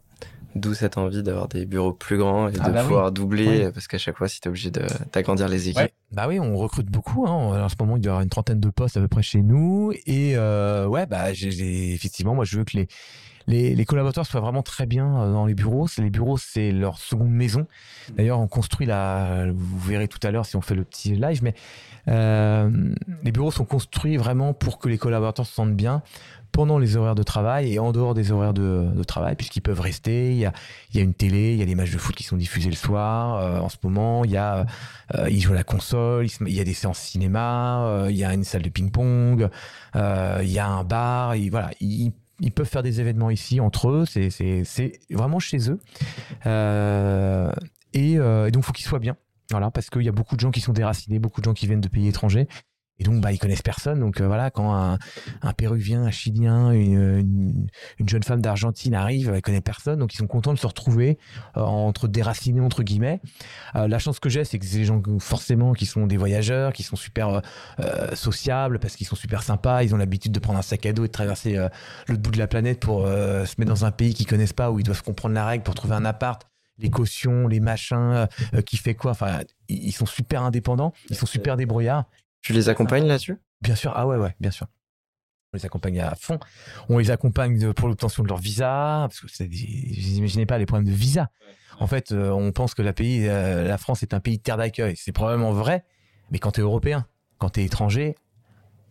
D'où cette envie d'avoir des bureaux plus grands et Ah de bah oui. pouvoir doubler, Oui. parce qu'à chaque fois, si tu es obligé de- d'agrandir les équipes. Bah oui, on recrute beaucoup. Hein. En ce moment, il y aura une trentaine de postes à peu près chez nous. Et euh, ouais, bah j'ai- effectivement, moi, je veux que les, les, les collaborateurs soient vraiment très bien euh, dans les bureaux. Les bureaux, c'est leur seconde maison. D'ailleurs, on construit la. Vous verrez tout à l'heure si on fait le petit live, mais euh, les bureaux sont construits vraiment pour que les collaborateurs se sentent bien pendant les horaires de travail et en dehors des horaires de, travail, puisqu'ils peuvent rester. Il y, a, une télé, il y a les matchs de foot qui sont diffusés le soir. euh, en ce moment, il y a ils jouent à la console, il y a des séances cinéma, il y a une salle de ping-pong, il y a un bar, et voilà, ils peuvent faire des événements ici entre eux, c'est, vraiment chez eux. Euh, et, euh, et donc, il faut qu'ils soient bien. Voilà, parce qu'il y a beaucoup de gens qui sont déracinés, beaucoup de gens qui viennent de pays étrangers. Et donc, bah, ils connaissent personne. Donc, euh, voilà, quand un, un Péruvien, un Chilien, une, une, une jeune femme d'Argentine arrive, elle connaît personne. Donc, ils sont contents de se retrouver euh, entre déracinés, entre guillemets. Euh, la chance que j'ai, c'est que c'est des gens forcément qui sont des voyageurs, qui sont super euh, euh, sociables parce qu'ils sont super sympas. Ils ont l'habitude de prendre un sac à dos et de traverser euh, l'autre bout de la planète pour euh, se mettre dans un pays qu'ils connaissent pas où ils doivent comprendre la règle pour trouver un appart. Les cautions, les machins, euh, qui fait quoi? Enfin, ils ils sont super indépendants, ils sont super débrouillards. Tu les accompagnes là-dessus? Bien sûr, ah ouais, ouais, bien sûr. On les accompagne à fond. On les accompagne de- pour l'obtention de leur visa, parce que des- vous imaginez pas les problèmes de visa. En fait, euh, on pense que la, pays, euh, la France est un pays de terre d'accueil. C'est probablement vrai, mais quand tu es européen, quand tu es étranger,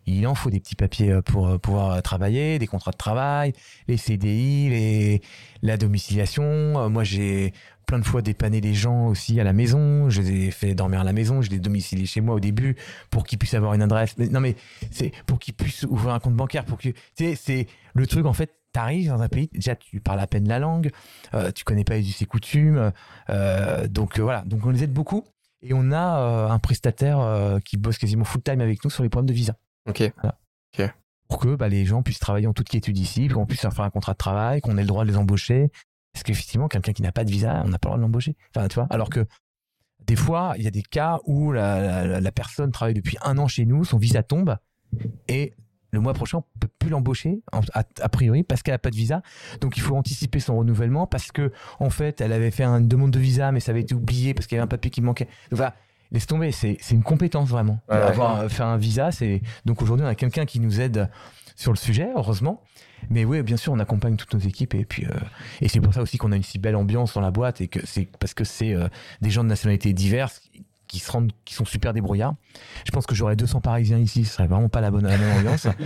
il en faut des petits papiers euh, pour pouvoir travailler, des contrats de travail, les CDI, les, la domiciliation. Moi, j'ai plein de fois dépanné les gens aussi à la maison. Je les ai fait dormir à la maison. Je les ai domiciliés chez moi au début pour qu'ils puissent avoir une adresse. Mais, non, mais c'est pour qu'ils puissent ouvrir un compte bancaire. Pour que, tu sais, c'est le truc, en fait, t'arrives dans un pays, déjà tu parles à peine la langue, euh, tu connais pas les coutumes. Euh, donc euh, voilà, donc on les aide beaucoup. Et on a euh, un prestataire qui bosse quasiment full time avec nous sur les problèmes de visa. Ok. Pour que bah, les gens puissent travailler en toute quiétude ici, qu'on puisse leur faire un contrat de travail, qu'on ait le droit de les embaucher. Parce qu'effectivement, quelqu'un qui n'a pas de visa, on n'a pas le droit de l'embaucher. Enfin, tu vois, alors que des fois, il y a des cas où la, la- la personne travaille depuis un an chez nous, son visa tombe, et le mois prochain, on peut plus l'embaucher, a, a priori, parce qu'elle n'a pas de visa. Donc, il faut anticiper son renouvellement, parce que en fait, elle avait fait une demande de visa, mais ça avait été oublié parce qu'il y avait un papier qui manquait. Donc, voilà, laisse tomber, c'est c'est une compétence vraiment. Ouais, ouais. Avoir euh, fait un visa, c'est donc aujourd'hui, on a quelqu'un qui nous aide sur le sujet, heureusement. Mais oui, bien sûr, on accompagne toutes nos équipes et puis euh, et c'est pour ça aussi qu'on a une si belle ambiance dans la boîte et que c'est parce que c'est euh, des gens de nationalités diverses qui se rendent, qui sont super débrouillards. Je pense que j'aurais 200 Parisiens ici, ce serait vraiment pas la bonne la même ambiance.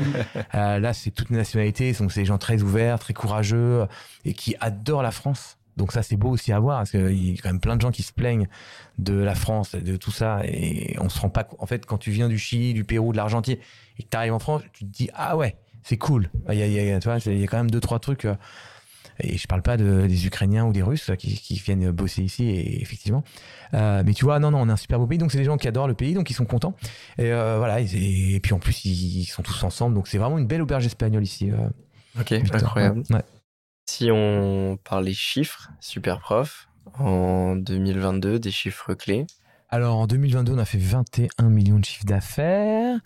Euh, là, c'est toutes les nationalités, donc c'est des gens très ouverts, très courageux et qui adorent la France. Donc ça, c'est beau aussi à voir parce qu'il y a quand même plein de gens qui se plaignent de la France, de tout ça et on se rend pas. En fait, quand tu viens du Chili, du Pérou, de l'Argentine et que tu arrives en France, tu te dis ah ouais, c'est cool. Il y a, il y a- tu vois, il y a quand même deux trois trucs. euh, et je parle pas de, des Ukrainiens ou des Russes qui, qui viennent bosser ici, et effectivement. Euh, mais tu vois, non, non, on est un super beau pays, donc c'est des gens qui adorent le pays, donc ils sont contents. Et euh, voilà, et, et puis en plus, ils, ils sont tous ensemble, donc c'est vraiment une belle auberge espagnole ici. euh, Ok, Victor. incroyable. Ouais. Si on parle des chiffres, super prof, en 2022, des chiffres clés. Alors en 2022, on a fait 21 millions de chiffres d'affaires.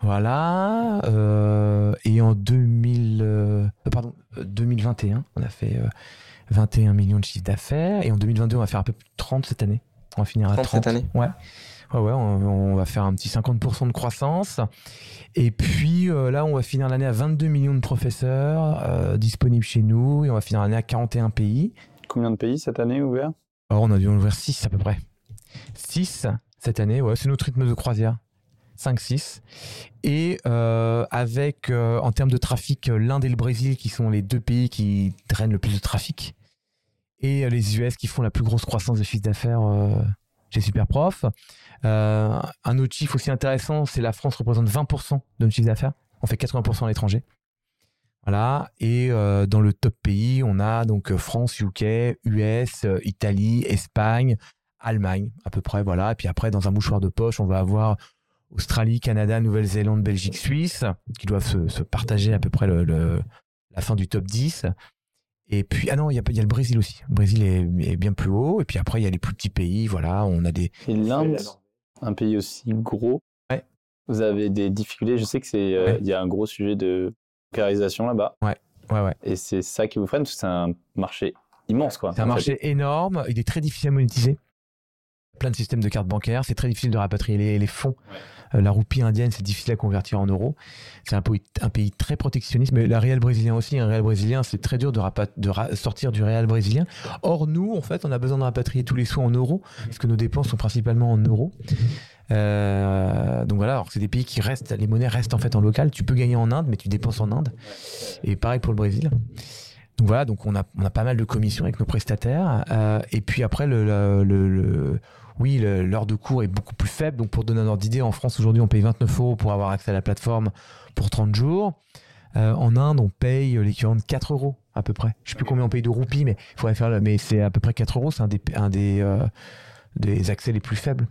Voilà. euh, et en 2000, euh, pardon, euh, 2021, on a fait euh, 21 millions de chiffres d'affaires. Et en 2022, on va faire un peu plus de 30 cette année. On va finir à 30 30. cette année Ouais. Ouais, ouais, on, on va faire un petit 50% de croissance. Et puis euh, là, on va finir l'année à 22 millions de professeurs euh, disponibles chez nous. Et on va finir l'année à 41 pays. Combien de pays cette année ouverts Alors, on a dû en ouvrir 6 à peu près. 6 cette année, ouais, c'est notre rythme de croisière. 5-6. Et euh, avec, euh, en termes de trafic, l'Inde et le Brésil qui sont les deux pays qui drainent le plus de trafic. Et euh, les US qui font la plus grosse croissance de chiffre d'affaires chez Superprof. Un autre chiffre aussi intéressant, c'est la France représente 20% de notre chiffre d'affaires. On fait 80% à l'étranger. Voilà. Et dans le top pays, on a donc France, UK, US, Italie, Espagne, Allemagne, à peu près. Voilà. Et puis après, dans un mouchoir de poche, on va avoir Australie, Canada, Nouvelle-Zélande, Belgique, Suisse, qui doivent se, se partager à peu près le, le- la fin du top 10. Et puis, ah non, il y a, il y a le Brésil aussi. Le Brésil est, est bien plus haut. Et puis après, il y a les plus petits pays. Voilà, on a des. Et l'Inde, un pays aussi gros, Ouais. vous avez des difficultés. Je sais que c'est, euh, Ouais. y a un gros sujet de bancarisation là-bas. Ouais, ouais. Et c'est ça qui vous freine, parce que c'est un marché immense, quoi. C'est un fait. marché énorme. Il est très difficile à monétiser. Plein de systèmes de cartes bancaires. C'est très difficile de rapatrier les, les fonds. Euh, la roupie indienne, c'est difficile à convertir en euros. C'est un pays, un pays très protectionniste. Mais la réal brésilien aussi. Un réal brésilien, c'est très dur de, sortir du réal brésilien. Or, nous, en fait, on a besoin de rapatrier tous les sous en euros. Parce que nos dépenses sont principalement en euros. Euh, donc voilà, alors c'est des pays qui restent, les monnaies restent en fait en local. Tu peux gagner en Inde, mais tu dépenses en Inde. Et pareil pour le Brésil. Donc voilà, donc on a, on a pas mal de commissions avec nos prestataires. Euh, et puis après, le, le- le- le- oui, l'heure de cours est beaucoup plus faible. Donc pour donner un ordre d'idée, en France aujourd'hui, on paye 29 euros pour avoir accès à la plateforme pour 30 jours. Euh, en Inde, on paye l'équivalent de 4 euros à peu près. Je sais plus combien on paye de roupies, mais il faudrait faire, mais c'est à peu près 4 euros. C'est un des, un des, euh, des accès les plus faibles.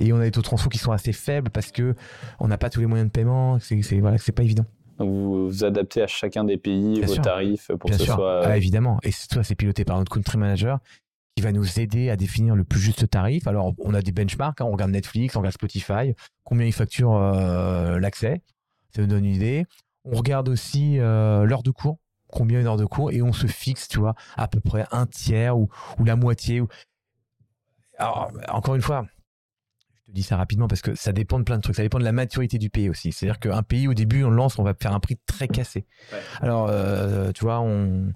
Et on a des taux de transfo qui sont assez faibles parce que on n'a pas tous les moyens de paiement. C'est voilà, c'est pas évident. Donc vous vous adaptez à chacun des pays, Bien vos sûr. tarifs, pour Bien que ce sûr, soit. Ah, évidemment. Et ça, c'est piloté par notre country manager qui va nous aider à définir le plus juste tarif. Alors, on a des benchmarks, hein, on regarde Netflix, on regarde Spotify, combien ils facturent euh, l'accès, ça nous donne une idée. On regarde aussi euh, l'heure de cours, combien une heure de cours, et on se fixe, tu vois, à peu près un tiers ou, ou la moitié. ou- Alors, encore une fois, je te dis ça rapidement parce que ça dépend de plein de trucs. Ça dépend de la maturité du pays aussi. C'est-à-dire qu'un pays, au début, on lance, on va faire un prix très cassé. Alors, euh, tu vois, on,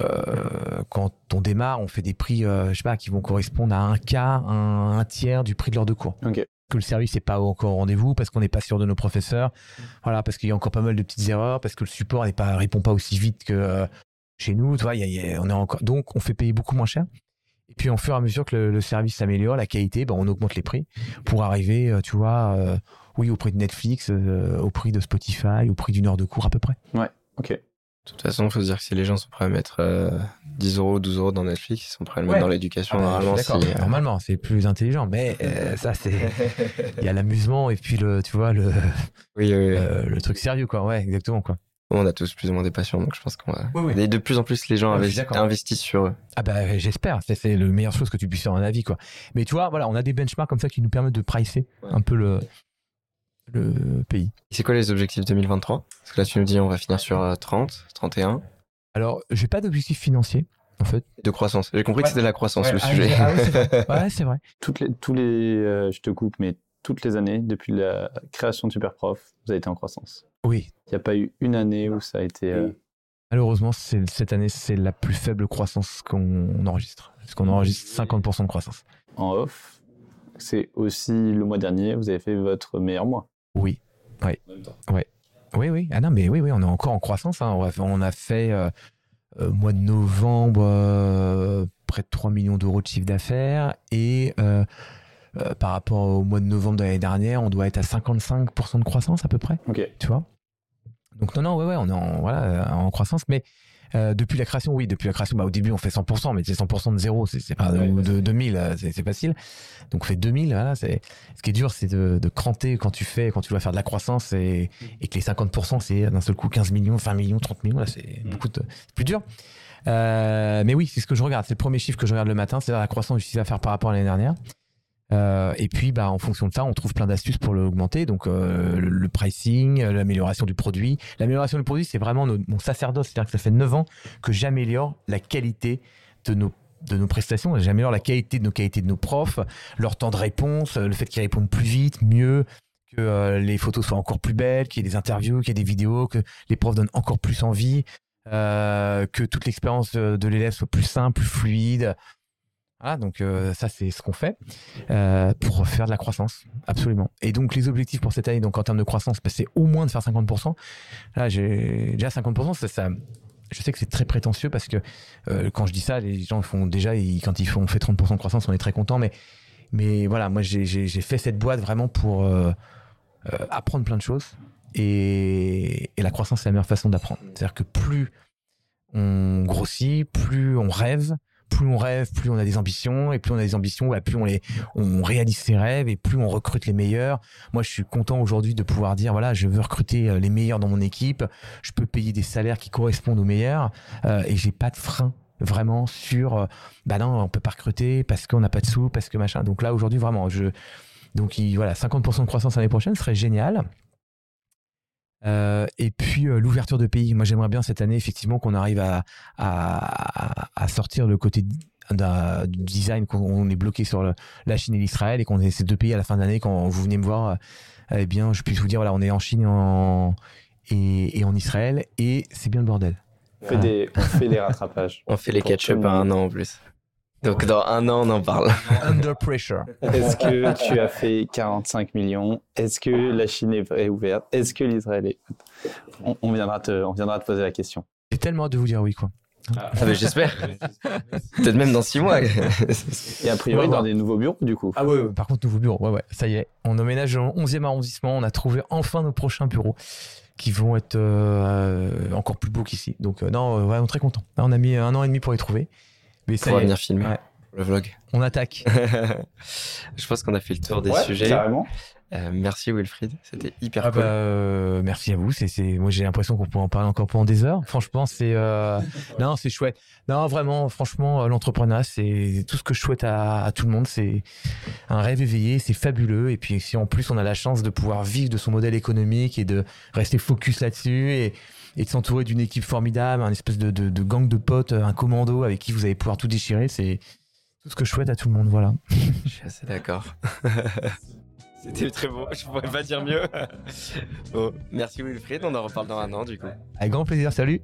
euh, quand on démarre, on fait des prix, euh, je sais pas, qui vont correspondre à un quart, un, un tiers du prix de l'heure de cours. Que le service n'est pas encore au rendez-vous, parce qu'on n'est pas sûr de nos professeurs, voilà, parce qu'il y a encore pas mal de petites erreurs, parce que le support n'est pas répond pas aussi vite que euh, chez nous, tu vois, il y a- il y a- on est encore, donc on fait payer beaucoup moins cher. Et puis, au fur et à mesure que le, le service s'améliore, la qualité, ben, on augmente les prix pour arriver, tu vois, oui, au prix de Netflix, au prix de Spotify, au prix d'une heure de cours à peu près. Ok. De toute façon, il faut se dire que si les gens sont prêts à mettre euh, 10 euros, 12 euros dans Netflix, ils sont prêts à le mettre Ouais. dans l'éducation Ah bah, normalement. si, euh, Normalement, c'est plus intelligent, mais euh, ça, c'est. Il y a l'amusement et puis le, tu vois, le, Oui, oui, oui. euh, le truc sérieux, quoi. Ouais, exactement, quoi. On a tous plus ou moins des passions, donc je pense qu'on va. Oui, oui. Et de plus en plus, les gens investissent sur eux. Ah bah j'espère, c'est, c'est la meilleure chose que tu puisses faire dans la vie quoi. Mais tu vois, voilà, on a des benchmarks comme ça qui nous permettent de pricer Ouais. un peu le, le pays. C'est quoi les objectifs 2023 Parce que là, tu nous dis on va finir sur euh, 30, 31. Alors, j'ai pas d'objectif financier en fait. De croissance. J'ai compris Ouais. que c'était la croissance Ouais, le ah, sujet. ah oui, c'est vrai. Ouais, c'est vrai. Toutes les, tous les, euh, je te coupe, mais toutes les années, depuis la création de Superprof, vous avez été en croissance. Oui. Il n'y a pas eu une année où ça a été. euh, Malheureusement, cette année, c'est la plus faible croissance qu'on enregistre. Parce qu'on enregistre 50% de croissance. en off. C'est aussi le mois dernier, vous avez fait votre meilleur mois. Oui. Oui, oui. Ah non, mais oui, oui, on est encore en croissance. hein. On, a fait, on a fait euh, euh, mois de novembre euh, près de 3 millions d'euros de chiffre d'affaires. Et euh, par rapport au mois de novembre de l'année dernière, on doit être à 55% de croissance à peu près. Ok. Tu vois? Donc non, non, ouais, ouais, on est en, voilà, en croissance. Mais euh, depuis la création, oui, depuis la création, bah, au début, on fait 100%, mais c'est 100% de zéro, c'est pas Ouais, ouais, de 2000, euh, c'est facile. Donc on fait 2000, voilà. c'est- Ce qui est dur, c'est de, de cranter quand tu fais, quand tu dois faire de la croissance et, et que les 50%, c'est d'un seul coup 15 millions, 20 millions, 30 millions, là, c'est Mm. beaucoup de, plus dur. Euh, mais oui, c'est ce que je regarde, c'est le premier chiffre que je regarde le matin, c'est la croissance du chiffre d'affaires par rapport à l'année dernière. Euh, et puis, bah, en fonction de ça, on trouve plein d'astuces pour l'augmenter. Donc, euh, le, pricing, euh, l'amélioration du produit. L'amélioration du produit, c'est vraiment mon sacerdoce. C'est-à-dire que ça fait 9 ans que j'améliore la qualité de nos prestations, j'améliore la qualité de nos qualités de nos profs, leur temps de réponse, le fait qu'ils répondent plus vite, mieux, que les photos soient encore plus belles, qu'il y ait des interviews, qu'il y ait des vidéos, que les profs donnent encore plus envie, que toute l'expérience de l'élève soit plus simple, plus fluide. Voilà, donc euh, ça c'est ce qu'on fait euh, pour faire de la croissance, absolument. Et donc les objectifs pour cette année, donc en termes de croissance, bah, c'est au moins de faire 50%. Là, déjà 50%, ça, ça, je sais que c'est très prétentieux parce que euh, quand je dis ça, les gens font déjà, quand ils font on fait 30% de croissance, on est très content, mais voilà, moi j'ai fait cette boîte vraiment pour apprendre plein de choses. Et, et la croissance, c'est la meilleure façon d'apprendre. C'est-à-dire que plus on grossit, plus on rêve, plus on rêve, plus on a des ambitions, et plus on a des ambitions, bah, plus on, les, on réalise ses rêves, et plus on recrute les meilleurs. Moi, je suis content aujourd'hui de pouvoir dire, voilà, je veux recruter euh, les meilleurs dans mon équipe, je peux payer des salaires qui correspondent aux meilleurs, euh, et j'ai pas de frein vraiment sur, euh, bah non, on peut pas recruter parce qu'on n'a pas de sous, parce que machin. Donc là, aujourd'hui, vraiment, je, donc il- voilà, 50% de croissance l'année prochaine serait génial. Euh, et puis euh, l'ouverture de pays. Moi, j'aimerais bien cette année, effectivement, qu'on arrive à, à, à sortir le côté du design, qu'on on est bloqué sur le- la Chine et l'Israël, et qu'on ait ces deux pays à la fin de l'année, quand vous venez me voir, euh, eh bien, je puisse vous dire, voilà, on est en Chine et en, et, et en Israël, et c'est bien le bordel. On fait, des, on fait des rattrapages. On fait les catch-up à un an en plus. Donc dans un an, on en parle. Under pressure. Est-ce que tu as fait 45 millions? Est-ce que la Chine est est ouverte? Est-ce que l'Israël est on, on viendra te, on viendra te poser la question. J'ai tellement hâte de vous dire oui, quoi. Ah, bah, J'espère. Peut-être même dans six mois. Et a priori, On dans des nouveaux bureaux, du coup. Ah ouais, ouais, par contre, nouveau bureau. Ouais, ouais, ça y est. On emménage dans le 11e arrondissement. On a trouvé enfin nos prochains bureaux qui vont être euh, encore plus beaux qu'ici. Donc, euh, non, euh, vraiment très content. On a mis un an et demi pour y trouver. Mais ça Pour venir filmer Ouais. le vlog. on attaque. Je pense qu'on a fait le tour des Ouais, sujets. Carrément. Euh, merci Wilfried, c'était hyper Ah cool. bah, euh, merci à vous. C'est, moi, j'ai l'impression qu'on peut en parler encore pendant des heures. Franchement, c'est, euh, non, c'est chouette. Non, vraiment, franchement, l'entrepreneuriat, c'est tout ce que je souhaite à, à tout le monde. C'est un rêve éveillé, c'est fabuleux. Et puis, si en plus on a la chance de pouvoir vivre de son modèle économique et de rester focus là-dessus et, et de s'entourer d'une équipe formidable, un espèce de, de, de gang de potes, un commando avec qui vous allez pouvoir tout déchirer, c'est tout ce que je souhaite à tout le monde. Voilà. Je suis assez d'accord. C'était très beau, je pourrais pas dire mieux. bon, merci Wilfried, on en reparle dans un an du coup. Avec grand plaisir. Salut.